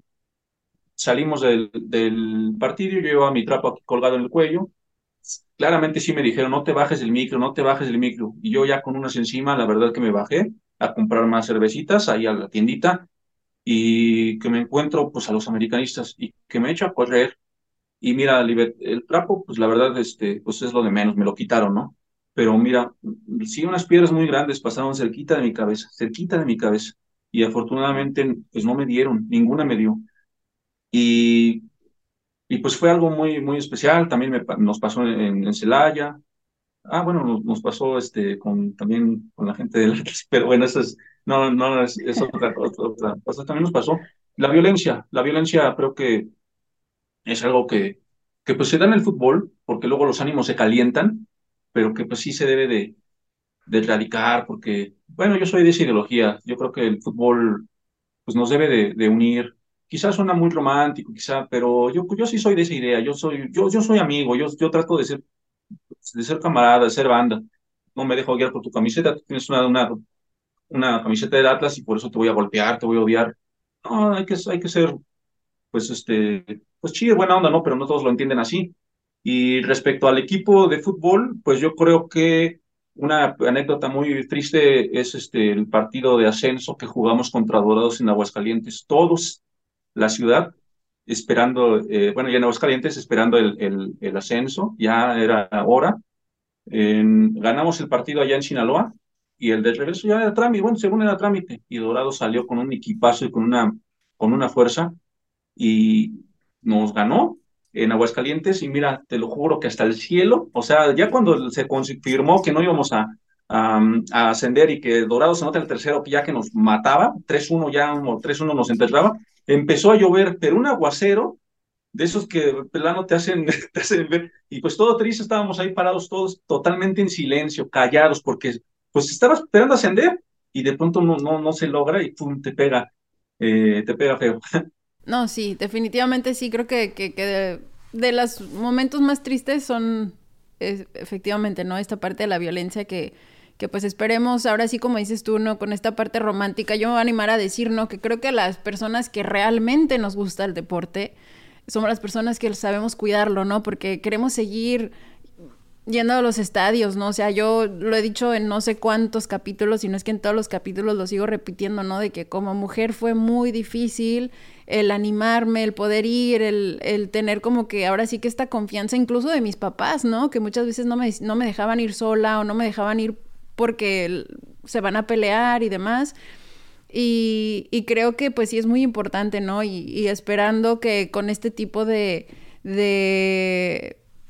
salimos del, del partido, yo llevaba mi trapo aquí colgado en el cuello, claramente sí me dijeron, no te bajes del micro, no te bajes del micro. Y yo ya con unas encima, la verdad que me bajé a comprar más cervecitas ahí a la tiendita y que me encuentro pues a los americanistas y que me echo a correr y mira, el trapo, pues la verdad, este, pues es lo de menos, me lo quitaron, ¿no? Pero mira, sí, unas piedras muy grandes pasaron cerquita de mi cabeza, cerquita de mi cabeza, y afortunadamente, pues no me dieron, ninguna me dio. Y, y pues fue algo muy, muy especial, también me, nos pasó en, en Celaya, Ah, bueno, nos, pasó este con también con la gente del pero bueno, eso es, no, no, es, otra, otra, cosa. También nos pasó la violencia. La violencia creo que es algo que, que pues se da en el fútbol, porque luego los ánimos se calientan, pero que pues sí se debe de, de erradicar, porque, bueno, yo soy de esa ideología. Yo creo que el fútbol pues nos debe de, de unir. Quizás suena muy romántico, quizá, pero yo, yo sí soy de esa idea. Yo soy, yo, yo soy amigo, yo, yo trato de ser de ser camarada, de ser banda. No me dejo guiar por tu camiseta, tienes una, una una camiseta del Atlas y por eso te voy a golpear, te voy a odiar. No, hay que, hay que ser, pues, este, pues chido, buena onda, ¿no? Pero no todos lo entienden así. Y respecto al equipo de fútbol, pues yo creo que una anécdota muy triste es este el partido de ascenso que jugamos contra Dorados en Aguascalientes. Todos, la ciudad, esperando, eh, bueno, ya en Aguascalientes, esperando el, el, ascenso, ya era hora. ganamos el partido allá en Sinaloa y el de regreso ya era trámite, bueno, según era trámite, y Dorado salió con un equipazo y con una, con una fuerza y nos ganó en Aguascalientes y mira, te lo juro que hasta el cielo, o sea, ya cuando se confirmó que no íbamos a, a, ascender y que Dorado se nota el tercero ya que nos mataba, 3-1 ya, 3-1 nos enterraba, empezó a llover, pero un aguacero de esos que plano te hacen, te hacen ver, y pues todo triste, estábamos ahí parados todos totalmente en silencio, callados, porque pues estaba esperando ascender y de pronto no, no, no se logra y pum, te pega, eh, te pega feo. No, sí, definitivamente sí, creo que, que de, los momentos más tristes son efectivamente, ¿no? Esta parte de la violencia que, que pues esperemos, ahora sí como dices tú, ¿no? Con esta parte romántica, yo me voy a animar a decir, ¿no? Que creo que las personas que realmente nos gusta el deporte, somos las personas que sabemos cuidarlo, ¿no? Porque queremos seguir yendo a los estadios, ¿no? O sea, yo lo he dicho en no sé cuántos capítulos, y no es que en todos los capítulos lo sigo repitiendo, ¿no? De que como mujer fue muy difícil el animarme, el poder ir, el, el tener como que ahora sí que esta confianza incluso de mis papás, ¿no? Que muchas veces no me, no me dejaban ir sola o no me dejaban ir porque se van a pelear y demás. Y, creo que pues sí es muy importante, ¿no? Y, esperando que con este tipo de,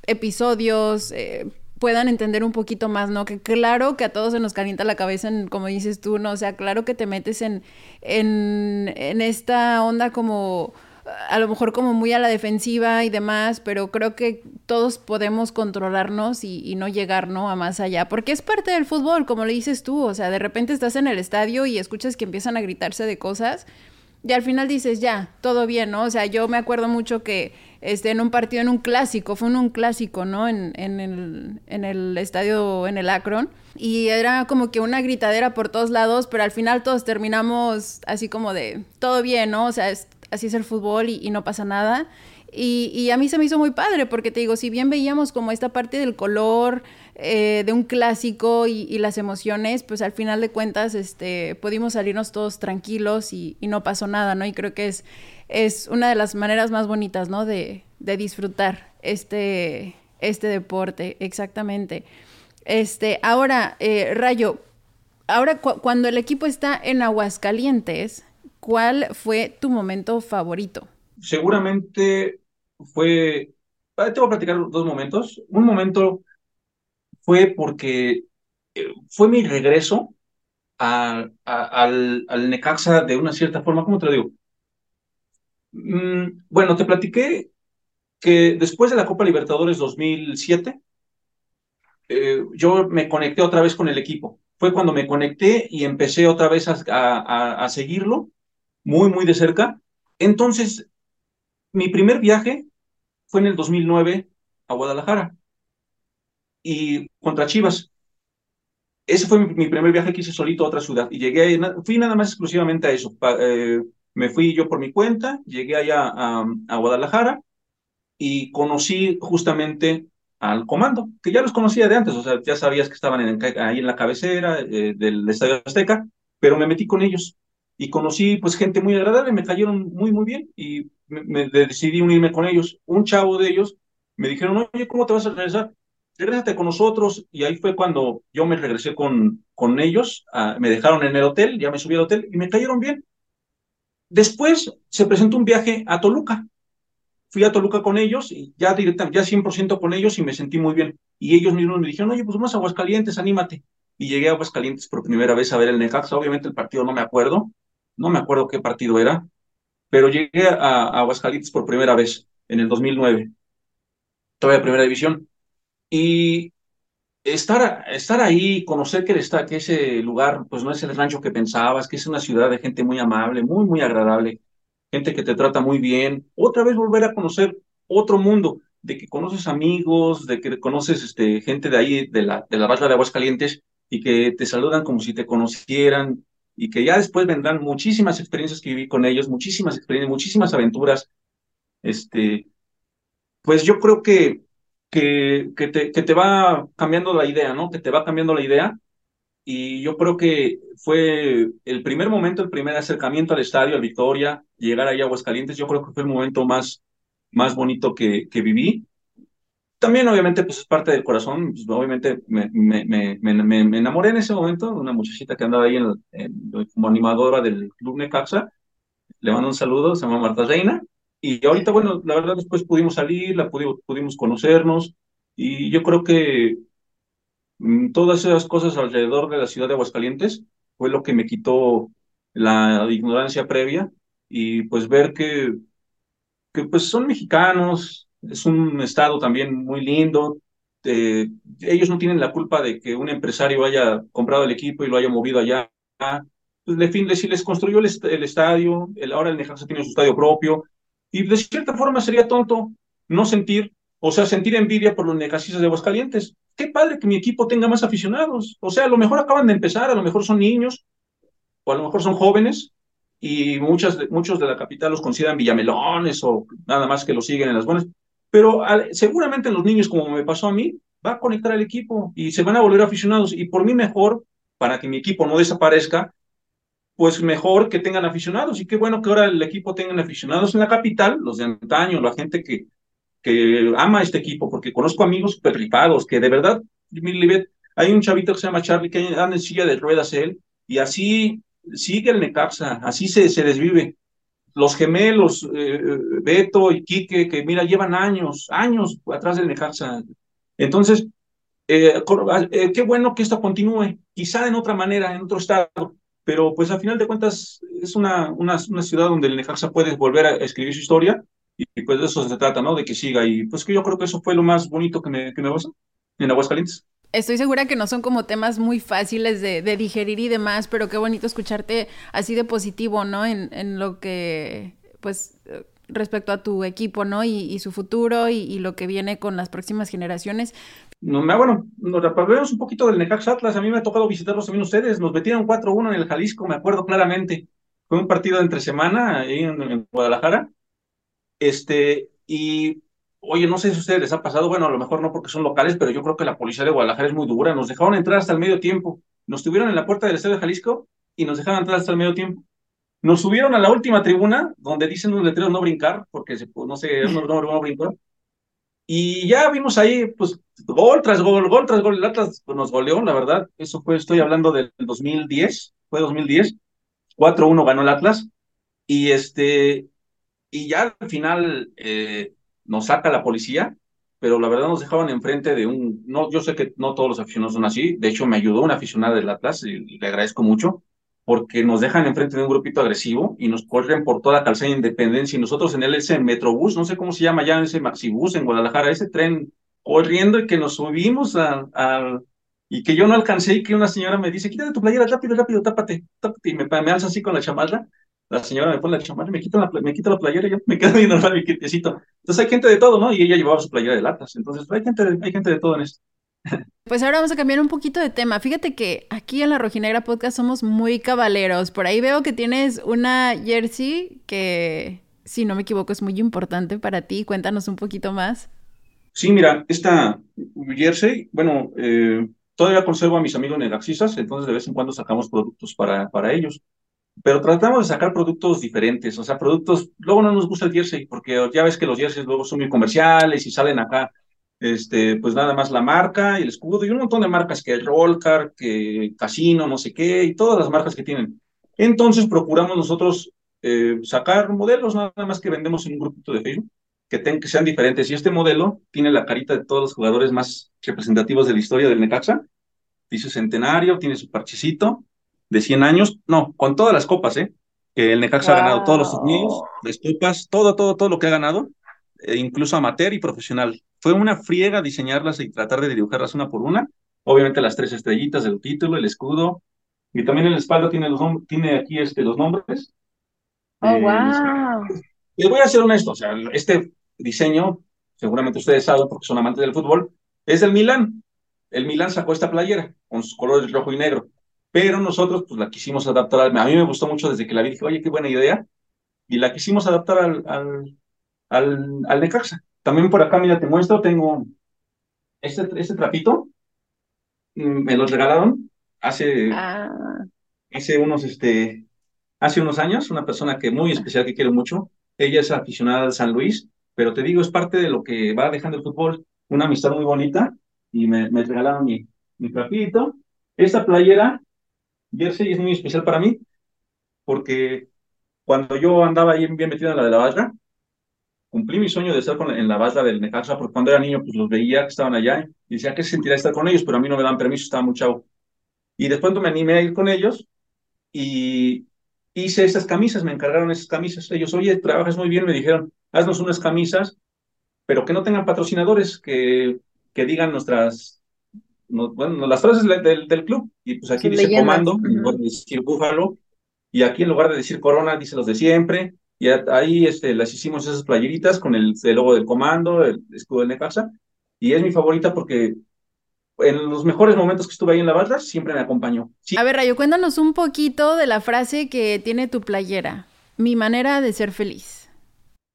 episodios eh, puedan entender un poquito más, ¿no? Que claro que a todos se nos calienta la cabeza, en, como dices tú, ¿no? O sea, claro que te metes en, en esta onda como a lo mejor como muy a la defensiva y demás, pero creo que todos podemos controlarnos y, no llegar, ¿no? A más allá, porque es parte del fútbol, como le dices tú, o sea, de repente estás en el estadio y escuchas que empiezan a gritarse de cosas y al final dices, ya, todo bien, ¿no? O sea, yo me acuerdo mucho que este, en un partido, en un clásico, fue en un clásico, ¿no? En, en, el, en el estadio, en el Akron. Y era como que una gritadera por todos lados, pero al final todos terminamos así como de, todo bien, ¿no? O sea, así es el fútbol y, no pasa nada. Y, a mí se me hizo muy padre, porque te digo, si bien veíamos como esta parte del color, eh, de un clásico y, las emociones, pues al final de cuentas este, pudimos salirnos todos tranquilos y, no pasó nada, ¿no? Y creo que es, es una de las maneras más bonitas, ¿no? De, de disfrutar este, este deporte, exactamente. Este, ahora, eh, Rayo, ahora cu cuando el equipo está en Aguascalientes, ¿cuál fue tu momento favorito? Seguramente fue, te voy a platicar dos momentos. Un momento fue porque eh, fue mi regreso al, Necaxa de una cierta forma, ¿cómo te lo digo? Mm, bueno, te platiqué que después de la Copa Libertadores 2007, eh, yo me conecté otra vez con el equipo. Fue cuando me conecté y empecé otra vez a seguirlo muy, muy de cerca. Entonces, mi primer viaje fue en el 2009 a Guadalajara y contra Chivas. Ese fue mi, primer viaje que hice solito a otra ciudad y llegué, fui nada más exclusivamente a eso. Pa, eh, me fui yo por mi cuenta, llegué allá a, a, Guadalajara y conocí justamente al comando, que ya los conocía de antes, o sea, ya sabías que estaban en, ahí en la cabecera eh, del Estadio Azteca, pero me metí con ellos y conocí pues gente muy agradable, me cayeron muy, muy bien y me, decidí unirme con ellos. Un chavo de ellos me dijeron, oye, ¿cómo te vas a regresar? regrésate con nosotros. Y ahí fue cuando yo me regresé con, con ellos, me dejaron en el hotel, ya me subí al hotel y me cayeron bien. Después se presentó un viaje a Toluca. Fui a Toluca con ellos y ya directamente, ya 100% con ellos y me sentí muy bien. Y ellos mismos me dijeron, oye, pues vamos a Aguascalientes, anímate. Y llegué a Aguascalientes por primera vez a ver el Necaxa. Obviamente el partido no me acuerdo, no me acuerdo qué partido era, pero llegué a, a Aguascalientes por primera vez en el 2009. Todavía primera división. Y estar, estar ahí, conocer que, está, que ese lugar pues no es el rancho que pensabas, que es una ciudad de gente muy amable, muy, muy agradable, gente que te trata muy bien, otra vez volver a conocer otro mundo, de que conoces amigos, de que conoces este, gente de ahí, de la, de la Baja de Aguascalientes, y que te saludan como si te conocieran, y que ya después vendrán muchísimas experiencias que viví con ellos, muchísimas experiencias, muchísimas aventuras. Este, pues yo creo que, que, que, te, que te va cambiando la idea, ¿no? Que te va cambiando la idea. Y yo creo que fue el primer momento, el primer acercamiento al estadio, a Victoria, llegar ahí a Aguascalientes, yo creo que fue el momento más, más bonito que, que viví. También, obviamente, pues es parte del corazón. Pues, obviamente, me, me, me, me, enamoré en ese momento de una muchachita que andaba ahí en, como animadora del Club Necaxa. Le mando un saludo, se llama Marta Reina. Y ahorita, bueno, la verdad, después pudimos salir, la pudimos, pudimos conocernos. Y yo creo que mm, todas esas cosas alrededor de la ciudad de Aguascalientes fue lo que me quitó la ignorancia previa y pues ver que, que pues son mexicanos, es un estado también muy lindo. Eh, ellos no tienen la culpa de que un empresario haya comprado el equipo y lo haya movido allá. Pues de fin, si les construyó el, estadio, el, ahora el Necaxa tiene su estadio propio, y de cierta forma sería tonto no sentir, o sea, sentir envidia por los necacistas de Aguascalientes. Qué padre que mi equipo tenga más aficionados. O sea, a lo mejor acaban de empezar, a lo mejor son niños, o a lo mejor son jóvenes, y muchas, muchos de la capital los consideran villamelones o nada más que los siguen en las buenas pero seguramente los niños, como me pasó a mí, va a conectar al equipo y se van a volver aficionados. Y por mí mejor, para que mi equipo no desaparezca, pues mejor que tengan aficionados. Y qué bueno que ahora el equipo tenga aficionados en la capital, los de antaño, la gente que, que ama este equipo, porque conozco amigos super que de verdad, hay un chavito que se llama Charlie que anda en silla de ruedas él, y así sigue el Necaxa, así se, se desvive los gemelos, eh, Beto y Quique, que mira, llevan años, años atrás del Necaxa. Entonces, eh, eh, qué bueno que esto continúe, quizá en otra manera, en otro estado, pero pues a final de cuentas es una, una, una ciudad donde el Necaxa puede volver a escribir su historia y, pues de eso se trata, ¿no? De que siga y pues que yo creo que eso fue lo más bonito que me, que me pasó en Aguascalientes. Estoy segura que no son como temas muy fáciles de, digerir y demás, pero qué bonito escucharte así de positivo, ¿no? En, lo que, pues, respecto a tu equipo, ¿no? Y, su futuro y, lo que viene con las próximas generaciones. No, me, bueno, nos hablemos un poquito del Necaxa Atlas. A mí me ha tocado visitarlos también ustedes. Nos metieron 4-1 en el Jalisco, me acuerdo claramente. Fue un partido entre semana ahí en Guadalajara. Este, y Oye, no sé si a ustedes les ha pasado, bueno, a lo mejor no porque son locales, pero yo creo que la policía de Guadalajara es muy dura. Nos dejaron entrar hasta el medio tiempo. Nos tuvieron en la puerta del Estadio de Jalisco y nos dejaron entrar hasta el medio tiempo. Nos subieron a la última tribuna, donde dicen los letreros no brincar, porque se, no sé, no, no, no brincar. Y ya vimos ahí, pues, gol tras gol, gol tras gol. El Atlas pues, nos goleó, la verdad. Eso fue, estoy hablando del 2010, fue 2010. 4-1 ganó el Atlas. Y este, y ya al final, eh, nos saca la policía, pero la verdad nos dejaban enfrente de un, no, yo sé que no todos los aficionados son así, de hecho me ayudó una aficionada del Atlas y, le agradezco mucho, porque nos dejan enfrente de un grupito agresivo y nos corren por toda calzada de Independencia y nosotros en el ese Metrobús, no sé cómo se llama ya ese Maxibús en Guadalajara, ese tren corriendo y que nos subimos al y que yo no alcancé y que una señora me dice, quítate tu playera, rápido, rápido, tápate, tápate, y me, me alza así con la chamarra la señora me pone la chamarra, me quita la, me quita la playera y yo me quedo bien normal mi quietecito. Entonces hay gente de todo, ¿no? Y ella llevaba su playera de latas. Entonces hay gente de, hay gente de todo en esto. Pues ahora vamos a cambiar un poquito de tema. Fíjate que aquí en la Rojinegra Podcast somos muy cabaleros. Por ahí veo que tienes una jersey que, si no me equivoco, es muy importante para ti. Cuéntanos un poquito más. Sí, mira, esta jersey, bueno, eh, todavía conservo a mis amigos negaxistas, entonces de vez en cuando sacamos productos para, para ellos pero tratamos de sacar productos diferentes, o sea, productos, luego no nos gusta el jersey, porque ya ves que los jerseys luego son muy comerciales y salen acá, este, pues nada más la marca y el escudo y un montón de marcas, que el Rollcar, que Casino, no sé qué, y todas las marcas que tienen. Entonces procuramos nosotros eh, sacar modelos nada más que vendemos en un grupito de Facebook, que, que sean diferentes. Y este modelo tiene la carita de todos los jugadores más representativos de la historia del Necaxa, dice centenario, tiene su parchecito, de 100 años, no, con todas las copas, ¿eh? Que el Necaxa ha ganado todos los torneos, las copas, todo, todo, todo lo que ha ganado, eh, incluso amateur y profesional. Fue una friega diseñarlas y tratar de dibujarlas una por una. Obviamente las tres estrellitas del título, el escudo, y también en la espalda tiene, los tiene aquí este, los nombres. Oh, wow. Eh, les voy a ser honesto, o sea, este diseño, seguramente ustedes saben porque son amantes del fútbol, es del Milan. El Milan sacó esta playera con sus colores rojo y negro. Pero nosotros pues la quisimos adaptar. A mí me gustó mucho desde que la vi, dije, oye, qué buena idea, y la quisimos adaptar al, al, al, al Necaxa. También por acá, mira, te muestro, tengo este, este trapito, mm, me los regalaron hace, ah. hace unos, este, hace unos años, una persona que muy especial que quiero mucho. Ella es aficionada al San Luis, pero te digo, es parte de lo que va dejando el fútbol, una amistad muy bonita, y me, me regalaron mi, mi trapito. Esta playera, jersey, es muy especial para mí, porque cuando yo andaba ahí bien metido en la de la barra, cumplí mi sueño de estar en la barra del Necaxa, porque cuando era niño pues los veía que estaban allá y decía que se sentirá estar con ellos, pero a mí no me dan permiso, estaba muy chavo. Y después me animé a ir con ellos y hice estas camisas, me encargaron esas camisas. Ellos, oye, trabajas muy bien, me dijeron, haznos unas camisas, pero que no tengan patrocinadores, que, que digan nuestras, bueno, las frases del, del, club. Y pues aquí dice comando, en lugar de decir búfalo, y aquí en lugar de decir corona, dice los de siempre. Y ahí este, las hicimos esas playeritas con el, logo del comando, el escudo de Necaxa. Y es mi favorita porque en los mejores momentos que estuve ahí en la barra, siempre me acompañó. A ver, Rayo, cuéntanos un poquito de la frase que tiene tu playera. Mi manera de ser feliz.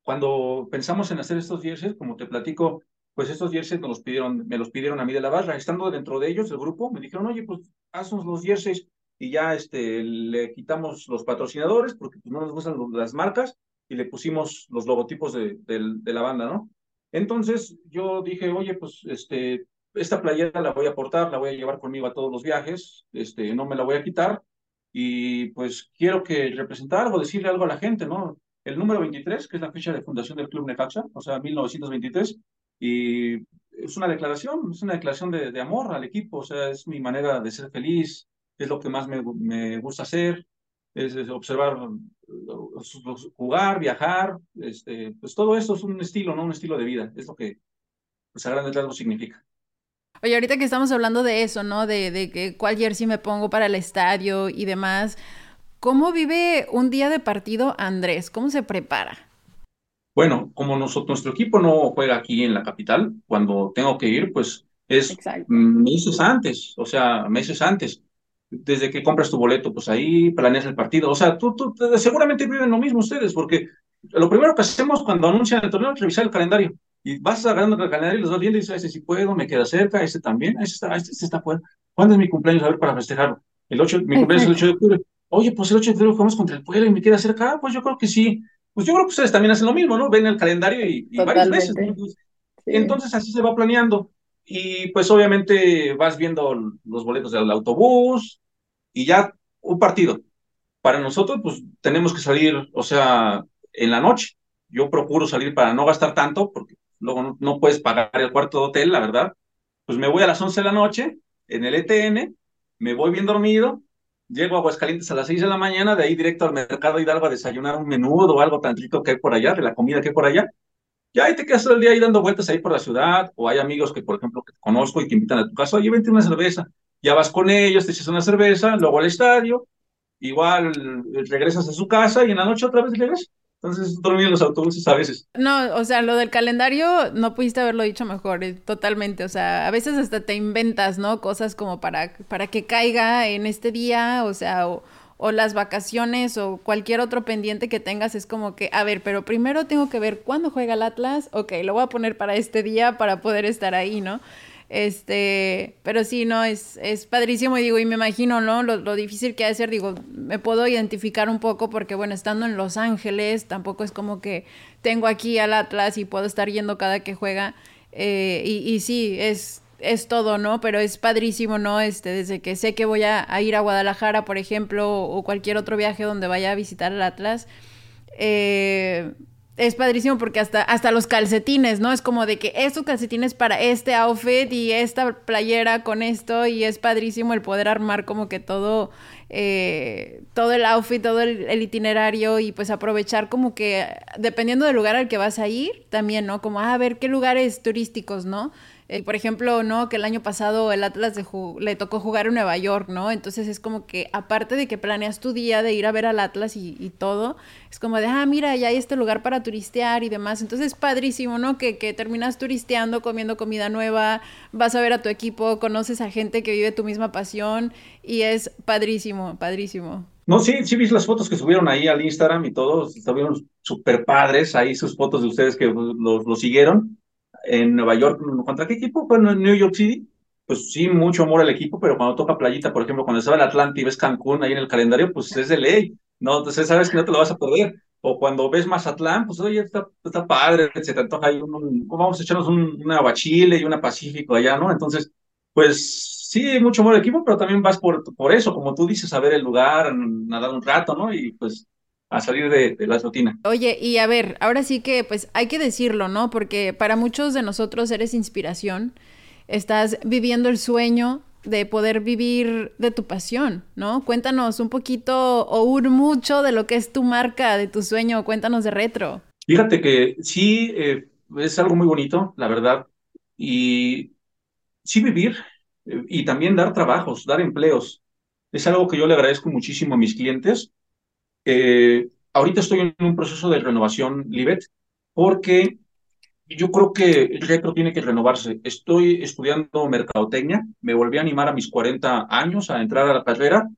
Cuando pensamos en hacer estos jerseys, como te platico, pues estos jerseys me los pidieron, me los pidieron a mí de la barra. Estando dentro de ellos, el grupo, me dijeron, oye, pues haznos los jerseys y ya este, le quitamos los patrocinadores porque pues, no nos gustan las marcas y le pusimos los logotipos de, de la banda, ¿no? Entonces yo dije, oye, pues este, esta playera la voy a aportar, la voy a llevar conmigo a todos los viajes, este, no me la voy a quitar y pues quiero que representar algo, decirle algo a la gente, ¿no? El número 23, que es la fecha de fundación del Club Necaxa, o sea, 1923, y es una declaración, es una declaración de, de amor al equipo, o sea, es mi manera de ser feliz, es lo que más me, me gusta hacer, es, observar, jugar, viajar, este, pues todo esto es un estilo, ¿no? Un estilo de vida, es lo que pues a grandes rasgos significa. Oye, ahorita que estamos hablando de eso, ¿no? De, de que cuál jersey me pongo para el estadio y demás, ¿cómo vive un día de partido Andrés? ¿Cómo se prepara? Bueno, como nosotros, nuestro equipo no juega aquí en la capital, cuando tengo que ir, pues es meses antes, o sea, meses antes. Desde que compras tu boleto, pues ahí planeas el partido. O sea, tú, tú seguramente viven lo mismo ustedes, porque lo primero que hacemos cuando anuncian el torneo es revisar el calendario y vas agarrando el calendario y los vas viendo y dices, ese sí puedo, me queda cerca, ese también, ese está, este, está fuera. ¿Cuándo es mi cumpleaños? A ver, para festejarlo. El 8, mi cumpleaños es el 8 de octubre. Oye, pues el 8 de octubre jugamos contra el pueblo y me queda cerca. Ah, pues yo creo que sí. Pues yo creo que ustedes también hacen lo mismo, ¿no? Ven el calendario y, varias veces. Entonces así se va planeando. Y pues obviamente vas viendo los boletos del autobús y ya un partido. Para nosotros, pues tenemos que salir, o sea, en la noche. Yo procuro salir para no gastar tanto, porque luego no, puedes pagar el cuarto de hotel, la verdad. Pues me voy a las 11 de la noche en el ETN, me voy bien dormido, llego a Aguascalientes a las 6 de la mañana, de ahí directo al mercado Hidalgo a desayunar un menudo o algo tan rico que hay por allá, de la comida que hay por allá. Ya ahí te quedas todo el día ahí dando vueltas ahí por la ciudad, o hay amigos que, por ejemplo, que conozco y que invitan a tu casa, oye, vente una cerveza. Ya vas con ellos, te echas una cerveza, luego al estadio, igual regresas a su casa y en la noche otra vez regresas. Entonces dormí en los autobuses a veces. No, o sea, lo del calendario no pudiste haberlo dicho mejor, eh, totalmente. O sea, a veces hasta te inventas, ¿no? Cosas como para, para que caiga en este día, o sea, o, o las vacaciones o cualquier otro pendiente que tengas es como que, a ver, pero primero tengo que ver cuándo juega el Atlas, ok, lo voy a poner para este día para poder estar ahí, ¿no? Este, pero sí, no, es, es padrísimo y digo, y me imagino, ¿no? Lo, lo difícil que ha de ser, digo, me puedo identificar un poco porque, bueno, estando en Los Ángeles, tampoco es como que tengo aquí al Atlas y puedo estar yendo cada que juega. Eh, y, y sí, es, es todo, ¿no? Pero es padrísimo, ¿no? Este, desde que sé que voy a, ir a Guadalajara, por ejemplo, o cualquier otro viaje donde vaya a visitar el Atlas, eh, es padrísimo porque hasta, hasta los calcetines, ¿no? Es como de que estos calcetines para este outfit y esta playera con esto y es padrísimo el poder armar como que todo, eh, todo el outfit, todo el, itinerario y pues aprovechar como que dependiendo del lugar al que vas a ir también, ¿no? Como ah, a ver qué lugares turísticos, ¿no? Por ejemplo, ¿no? Que el año pasado el Atlas le tocó jugar en Nueva York, ¿no? Entonces es como que, aparte de que planeas tu día de ir a ver al Atlas y, todo, es como de, ah, mira, ya hay este lugar para turistear y demás. Entonces es padrísimo, ¿no? Que, que terminas turisteando, comiendo comida nueva, vas a ver a tu equipo, conoces a gente que vive tu misma pasión y es padrísimo, padrísimo. No, sí, sí vi las fotos que subieron ahí al Instagram y todos, estuvieron súper padres ahí sus fotos de ustedes que los lo siguieron en Nueva York, ¿contra qué equipo? Bueno, en New York City, pues sí, mucho amor al equipo, pero cuando toca playita, por ejemplo, cuando estaba en Atlanta y ves Cancún ahí en el calendario, pues es de ley, ¿no? Entonces sabes que no te lo vas a perder. O cuando ves Mazatlán, pues oye, está, está padre, se te antoja ahí un, vamos a echarnos un, una Bachile y una Pacífico allá, ¿no? Entonces, pues sí, mucho amor al equipo, pero también vas por, por eso, como tú dices, a ver el lugar, nadar un rato, ¿no? Y pues a salir de, la rutina. Oye, y a ver, ahora sí que pues hay que decirlo, ¿no? Porque para muchos de nosotros eres inspiración, estás viviendo el sueño de poder vivir de tu pasión, ¿no? Cuéntanos un poquito o un mucho de lo que es tu marca, de tu sueño, cuéntanos de retro. Fíjate que sí, eh, es algo muy bonito, la verdad, y sí vivir eh, y también dar trabajos, dar empleos. Es algo que yo le agradezco muchísimo a mis clientes eh, ahorita estoy en un proceso de renovación, Libet, porque yo creo que el retro tiene que renovarse. Estoy estudiando mercadotecnia, me volví a animar a mis 40 años a entrar a la carrera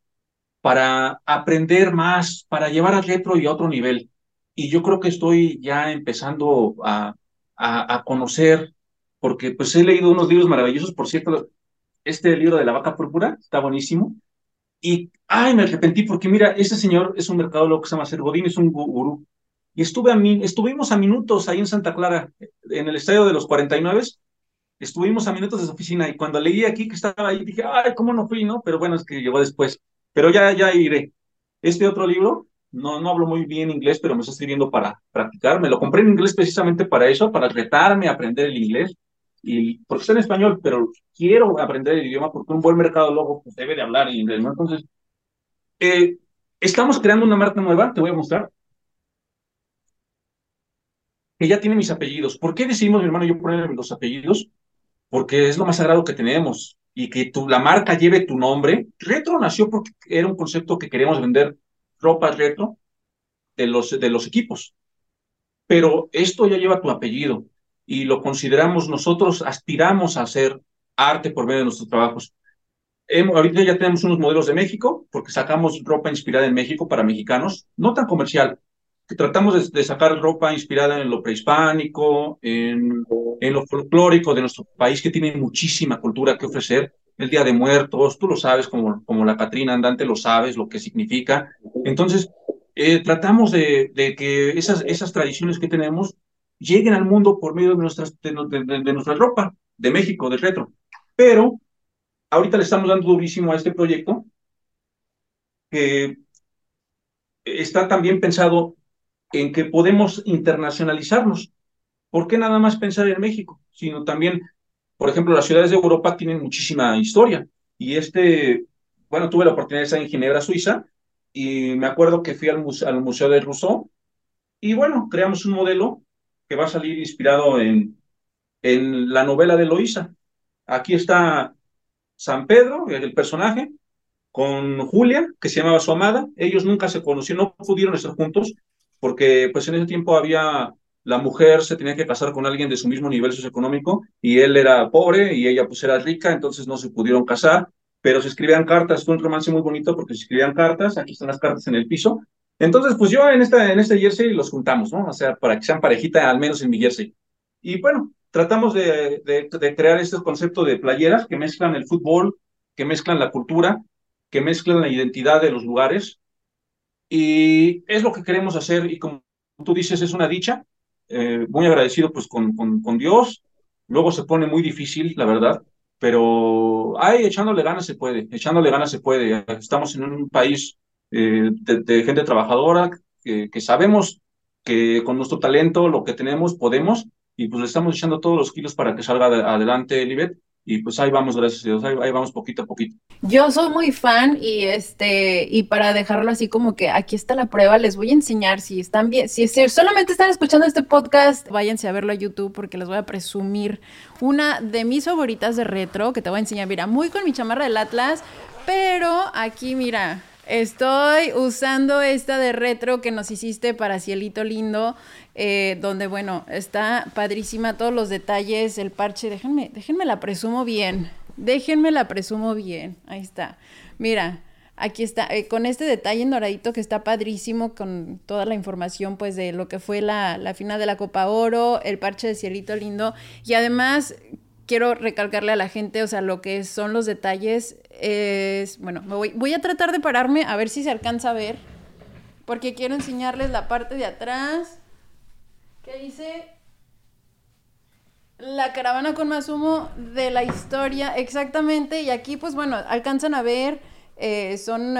para aprender más, para llevar al retro y a otro nivel. Y yo creo que estoy ya empezando a, a, a conocer, porque pues he leído unos libros maravillosos, por cierto, este libro de la vaca púrpura está buenísimo, y, ay, me arrepentí porque mira, ese señor es un mercadólogo que se llama Sergodín, es un gurú. Y estuve a mí, estuvimos a minutos ahí en Santa Clara, en el estadio de los 49, estuvimos a minutos de su oficina y cuando leí aquí que estaba ahí dije, ay, ¿cómo no fui, no? Pero bueno, es que llegó después. Pero ya, ya iré. Este otro libro, no, no hablo muy bien inglés, pero me está escribiendo para practicar. Me lo compré en inglés precisamente para eso, para retarme a aprender el inglés y porque está en español, pero quiero aprender el idioma porque un buen mercadólogo pues, debe de hablar inglés, ¿no? Entonces, eh, estamos creando una marca nueva, te voy a mostrar, que ya tiene mis apellidos. ¿Por qué decidimos, mi hermano yo, ponerle los apellidos? Porque es lo más sagrado que tenemos y que tu, la marca lleve tu nombre. Retro nació porque era un concepto que queríamos vender ropa retro de los, de los equipos. Pero esto ya lleva tu apellido y lo consideramos nosotros, aspiramos a hacer arte por medio de nuestros trabajos. ahorita ya tenemos unos modelos de México, porque sacamos ropa inspirada en México para mexicanos, no tan comercial, que tratamos de, sacar ropa inspirada en lo prehispánico, en, en, lo folclórico de nuestro país, que tiene muchísima cultura que ofrecer. El Día de Muertos, tú lo sabes, como, como la Catrina Andante lo sabes, lo que significa. Entonces, eh, tratamos de, de, que esas, esas tradiciones que tenemos lleguen al mundo por medio de, nuestras, de, nuestra ropa, de México, de retro. Pero ahorita le estamos dando durísimo a este proyecto que está también pensado en que podemos internacionalizarnos. ¿Por qué nada más pensar en México? Sino también, por ejemplo, las ciudades de Europa tienen muchísima historia. Y este, bueno, tuve la oportunidad de estar en Ginebra, Suiza, y me acuerdo que fui al, al Museo de Rousseau, y bueno, creamos un modelo que va a salir inspirado en, en la novela de Loísa. Aquí está San Pedro, el personaje, con Julia, que se llamaba su amada. Ellos nunca se conocieron, no pudieron estar juntos, porque pues en ese tiempo había, la mujer se tenía que casar con alguien de su mismo nivel socioeconómico, y él era pobre y ella pues era rica, entonces no se pudieron casar, pero se escribían cartas, fue un romance muy bonito porque se escribían cartas, aquí están las cartas en el piso, entonces, pues yo en, esta, en este jersey los juntamos, ¿no? O sea, para que sean parejita, al menos en mi jersey. Y bueno, tratamos de, de, crear este concepto de playeras que mezclan el fútbol, que mezclan la cultura, que mezclan la identidad de los lugares. Y es lo que queremos hacer y como tú dices, es una dicha. Eh, muy agradecido pues con, con, con Dios. Luego se pone muy difícil, la verdad, pero ay, echándole ganas se puede, echándole ganas se puede. Estamos en un país eh, de, gente trabajadora, que, sabemos que con nuestro talento, lo que tenemos, podemos, y pues le estamos echando todos los kilos para que salga adelante el y pues ahí vamos, gracias a Dios, ahí, vamos poquito a poquito. Yo soy muy fan y este, y para dejarlo así como que aquí está la prueba, les voy a enseñar si están bien, si, solamente están escuchando este podcast, váyanse a verlo a YouTube porque les voy a presumir una de mis favoritas de retro que te voy a enseñar, mira, muy con mi chamarra del Atlas, pero aquí mira, Estoy usando esta de retro que nos hiciste para Cielito Lindo, eh, donde, bueno, está padrísima todos los detalles, el parche. Déjenme, déjenme la presumo bien. Déjenme la presumo bien. Ahí está. Mira, aquí está, eh, con este detalle en doradito que está padrísimo, con toda la información, pues, de lo que fue la, la final de la Copa Oro, el parche de Cielito Lindo. Y además, quiero recalcarle a la gente, o sea, lo que son los detalles es, bueno, me voy, voy a tratar de pararme a ver si se alcanza a ver, porque quiero enseñarles la parte de atrás, que dice la caravana con más humo de la historia, exactamente, y aquí pues bueno, alcanzan a ver, eh, son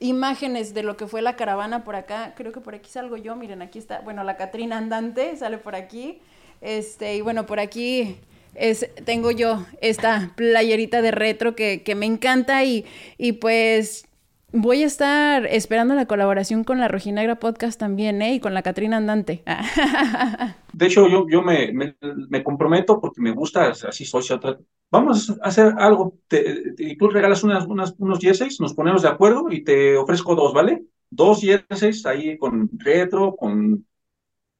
imágenes de lo que fue la caravana por acá, creo que por aquí salgo yo, miren, aquí está, bueno, la Catrina andante sale por aquí, este, y bueno, por aquí es, tengo yo esta playerita de retro que, me encanta y, y pues voy a estar esperando la colaboración con la Rojinegra Podcast también, ¿eh? Y con la Catrina Andante. De hecho, yo, yo me, me, comprometo porque me gusta, así soy. Vamos a hacer algo. y tú regalas unas, unas, unos jerseys, nos ponemos de acuerdo y te ofrezco dos, ¿vale? Dos jerseys ahí con retro, con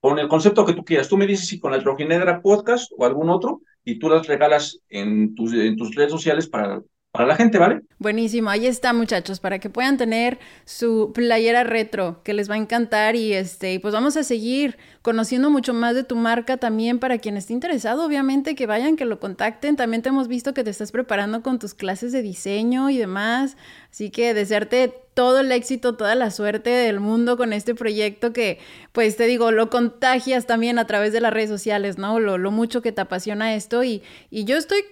con el concepto que tú quieras. Tú me dices si con el Rojinegra Podcast o algún otro y tú las regalas en tus, en tus redes sociales para, para la gente, ¿vale? Buenísimo, ahí está muchachos, para que puedan tener su playera retro, que les va a encantar y este, pues vamos a seguir conociendo mucho más de tu marca también para quien esté interesado, obviamente que vayan, que lo contacten. También te hemos visto que te estás preparando con tus clases de diseño y demás, así que desearte todo el éxito, toda la suerte del mundo con este proyecto que, pues te digo, lo contagias también a través de las redes sociales, ¿no? Lo, lo mucho que te apasiona esto y, y yo estoy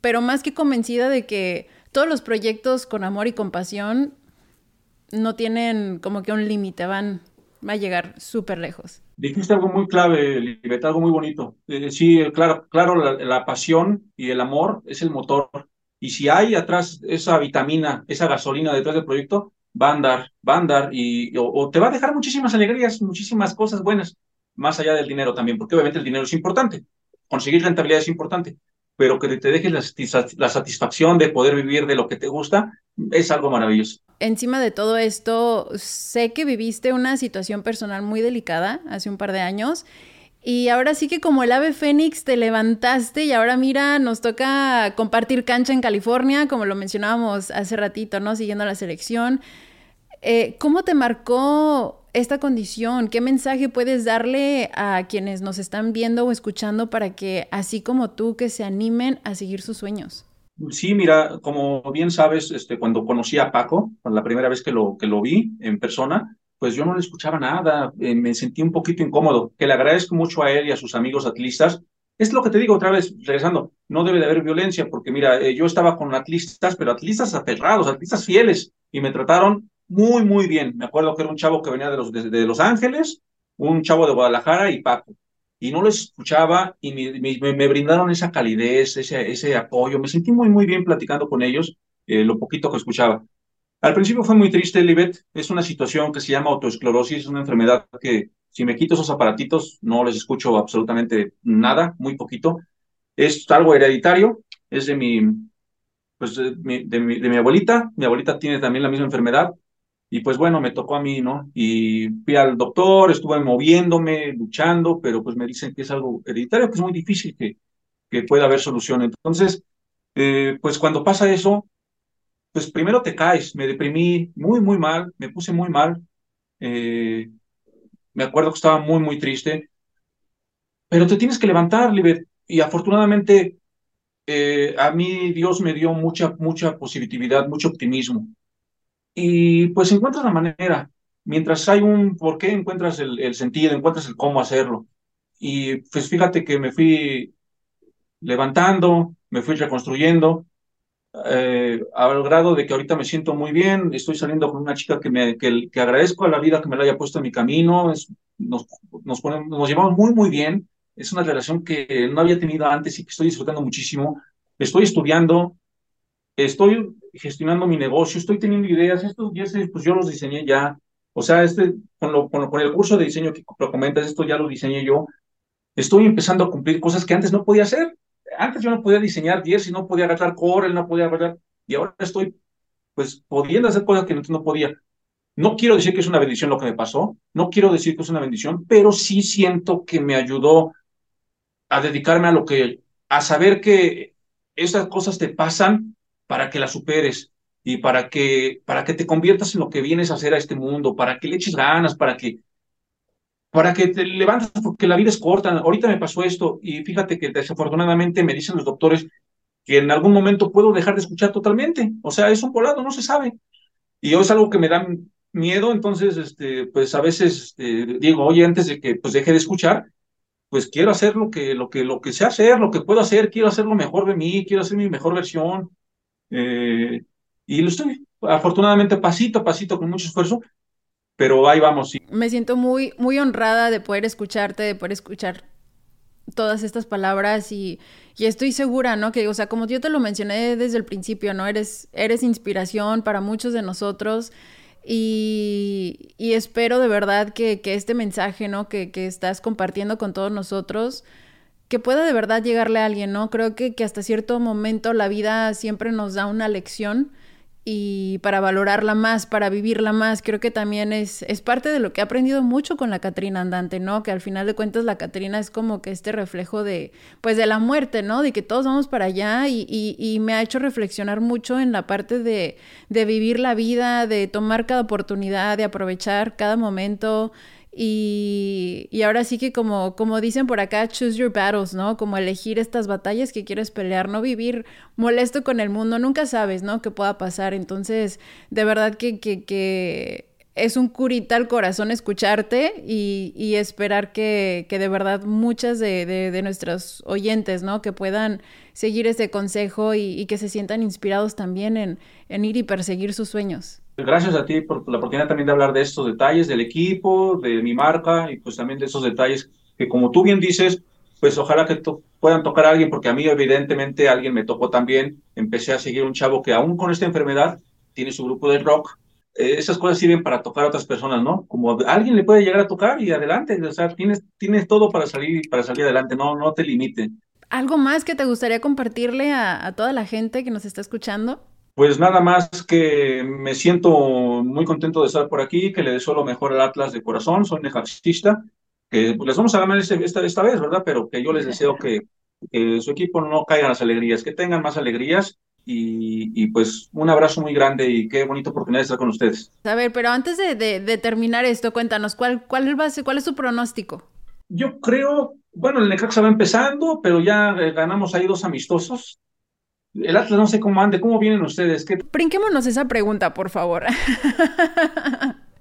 pero más que convencida de que todos los proyectos con amor y compasión no tienen como que un límite, van va a llegar súper lejos. Dijiste algo muy clave, Libet, algo muy bonito. Eh, sí, claro, claro la, pasión y el amor es el motor. Y si hay atrás esa vitamina, esa gasolina detrás del proyecto, va a andar, va a andar y, o, te va a dejar muchísimas alegrías, muchísimas cosas buenas, más allá del dinero también, porque obviamente el dinero es importante. Conseguir rentabilidad es importante, pero que te dejes la, satisfacción de poder vivir de lo que te gusta, es algo maravilloso. Encima de todo esto, sé que viviste una situación personal muy delicada hace un par de años. Y ahora sí que como el ave fénix te levantaste y ahora mira, nos toca compartir cancha en California, como lo mencionábamos hace ratito, ¿no? Siguiendo la selección. Eh, ¿Cómo te marcó esta condición? ¿Qué mensaje puedes darle a quienes nos están viendo o escuchando para que, así como tú, que se animen a seguir sus sueños? Sí, mira, como bien sabes, este, cuando conocí a Paco, la primera vez que lo, que lo vi en persona, pues yo no le escuchaba nada, eh, me sentí un poquito incómodo, que le agradezco mucho a él y a sus amigos atlistas. Es lo que te digo otra vez, regresando, no debe de haber violencia, porque mira, eh, yo estaba con atlistas, pero atlistas aterrados, atlistas fieles, y me trataron muy, muy bien. Me acuerdo que era un chavo que venía de Los, de, los Ángeles, un chavo de Guadalajara y Paco. Y no les escuchaba y me, brindaron esa calidez, ese, ese apoyo. Me sentí muy, muy bien platicando con ellos, eh, lo poquito que escuchaba. Al principio fue muy triste, Libet. Es una situación que se llama autoesclerosis, es una enfermedad que si me quito esos aparatitos no les escucho absolutamente nada, muy poquito. Es algo hereditario, es de mi, pues de mi, de mi abuelita. Mi abuelita tiene también la misma enfermedad y pues bueno, me tocó a mí, ¿no? Y fui al doctor, estuve moviéndome, luchando, pero pues me dicen que es algo hereditario, que es muy difícil que, que pueda haber solución. Entonces, eh, pues cuando pasa eso, pues primero te caes, me deprimí muy, muy mal, me puse muy mal. Eh, me acuerdo que estaba muy, muy triste. Pero te tienes que levantar, Libet. Y afortunadamente, eh, a mí Dios me dio mucha, mucha positividad, mucho optimismo y pues encuentras la manera. Mientras hay un por qué, encuentras el, sentido, encuentras el cómo hacerlo. Y pues fíjate que me fui levantando, me fui reconstruyendo, eh, al grado de que ahorita me siento muy bien, estoy saliendo con una chica que, me, que, que agradezco a la vida que me la haya puesto en mi camino, es, nos, nos, ponemos, nos llevamos muy, muy bien, es una relación que no había tenido antes y que estoy disfrutando muchísimo. estoy estudiando, estoy gestionando mi negocio, estoy teniendo ideas, estos pues yo los diseñé ya, o sea, este, con, lo, con, el curso de diseño que lo comentas, esto ya lo diseñé yo, estoy empezando a cumplir cosas que antes no podía hacer, antes yo no podía diseñar 10 y no podía agarrar Corel, no podía agarrar, y ahora estoy pues pudiendo hacer cosas que antes no podía. No quiero decir que es una bendición lo que me pasó, no quiero decir que es una bendición, pero sí siento que me ayudó a dedicarme a lo que, a saber que esas cosas te pasan para que las superes y para que, para que te conviertas en lo que vienes a hacer a este mundo, para que le eches ganas, para que, para que te levantes, porque la vida es corta. Ahorita me pasó esto y fíjate que desafortunadamente me dicen los doctores que en algún momento puedo dejar de escuchar totalmente. O sea, es un volado, no se sabe. Y yo es algo que me da miedo, entonces, este, pues a veces este, digo, oye, antes de que pues deje de escuchar, pues quiero hacer lo que, lo que, lo que sé hacer, lo que puedo hacer, quiero hacer lo mejor de mí, quiero hacer mi mejor versión. Eh, y lo estoy, afortunadamente, pasito a pasito, con mucho esfuerzo, pero ahí vamos. Sí. Me siento muy, muy honrada de poder escucharte, de poder escuchar todas estas palabras y, y, estoy segura, ¿no? Que, o sea, como yo te lo mencioné desde el principio, ¿no? Eres, eres inspiración para muchos de nosotros y, y espero de verdad que, que este mensaje, ¿no? Que, que, estás compartiendo con todos nosotros, que pueda de verdad llegarle a alguien, ¿no? Creo que, que hasta cierto momento la vida siempre nos da una lección y para valorarla más, para vivirla más. Creo que también es, es parte de lo que he aprendido mucho con la Catrina Andante, ¿no? Que al final de cuentas la Catrina es como que este reflejo de, pues de la muerte, ¿no? De que todos vamos para allá y, y, y me ha hecho reflexionar mucho en la parte de, de vivir la vida, de tomar cada oportunidad, de aprovechar cada momento, y, y, ahora sí que como, como dicen por acá, choose your battles, ¿no? Como elegir estas batallas que quieres pelear, no vivir molesto con el mundo, nunca sabes, ¿no? Que pueda pasar. Entonces, de verdad que, que, que es un curita al corazón escucharte y, y esperar que, que, de verdad muchas de, de, de, nuestros oyentes, ¿no? Que puedan seguir ese consejo y, y que se sientan inspirados también en, en ir y perseguir sus sueños. Gracias a ti por la oportunidad también de hablar de estos detalles del equipo, de mi marca y pues también de esos detalles que como tú bien dices, pues ojalá que puedan tocar a alguien, porque a mí evidentemente alguien me tocó también. Empecé a seguir un chavo que aún con esta enfermedad tiene su grupo de rock. Eh, esas cosas sirven para tocar a otras personas, ¿no? Como alguien le puede llegar a tocar y adelante, o sea, tienes, tienes todo para salir, para salir adelante, no, no te limite. ¿Algo más que te gustaría compartirle a, a toda la gente que nos está escuchando? Pues nada más que me siento muy contento de estar por aquí, que le deseo lo mejor al Atlas de corazón, soy nejaxista, que les vamos a ganar este, esta, esta vez, ¿verdad? Pero que yo les deseo que, que su equipo no caiga en las alegrías, que tengan más alegrías y, y, pues un abrazo muy grande y qué bonita oportunidad de estar con ustedes. A ver, pero antes de, de, de terminar esto, cuéntanos, ¿cuál, cuál, va a ser, ¿cuál es su pronóstico? Yo creo, bueno, el Necaxa va empezando, pero ya eh, ganamos ahí dos amistosos. El Atlas no sé cómo ande, ¿cómo vienen ustedes? ¿Qué... Brinquémonos esa pregunta, por favor.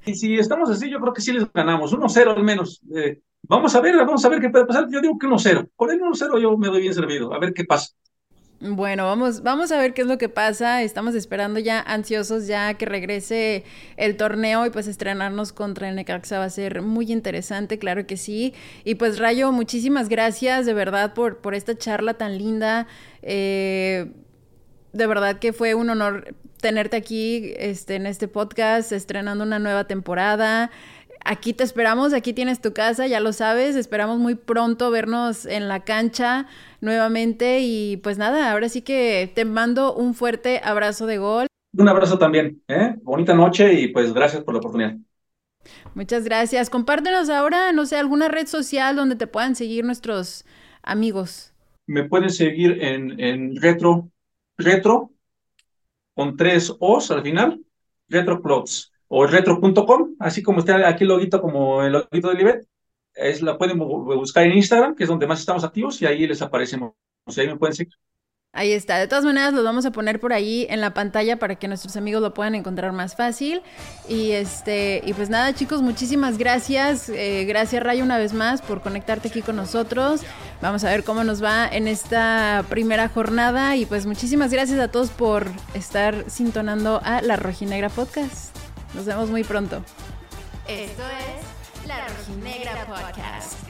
y si estamos así, yo creo que sí les ganamos, 1-0 al menos. Eh, vamos a ver, vamos a ver qué puede pasar. Yo digo que 1-0. Con el 1-0 yo me doy bien servido, a ver qué pasa. Bueno, vamos, vamos a ver qué es lo que pasa. Estamos esperando ya ansiosos ya que regrese el torneo y pues estrenarnos contra el Necaxa va a ser muy interesante, claro que sí. Y pues Rayo, muchísimas gracias de verdad por, por esta charla tan linda. Eh, de verdad que fue un honor tenerte aquí este, en este podcast, estrenando una nueva temporada. Aquí te esperamos, aquí tienes tu casa, ya lo sabes, esperamos muy pronto vernos en la cancha nuevamente y pues nada, ahora sí que te mando un fuerte abrazo de gol. Un abrazo también, ¿eh? Bonita noche y pues gracias por la oportunidad. Muchas gracias. Compártenos ahora, no sé, alguna red social donde te puedan seguir nuestros amigos. Me pueden seguir en, en Retro, Retro, con tres O's al final, RetroPlots o retro.com, así como está aquí el loguito como el loguito de Libet es, la pueden buscar en Instagram, que es donde más estamos activos, y ahí les aparecemos. Ahí me pueden seguir. Ahí está. De todas maneras, los vamos a poner por ahí en la pantalla para que nuestros amigos lo puedan encontrar más fácil. Y este, y pues nada, chicos, muchísimas gracias. Eh, gracias, Rayo, una vez más por conectarte aquí con nosotros. Vamos a ver cómo nos va en esta primera jornada. Y pues muchísimas gracias a todos por estar sintonando a La Rojinegra Podcast. Nos vemos muy pronto. Esto es La Rojinegra Podcast.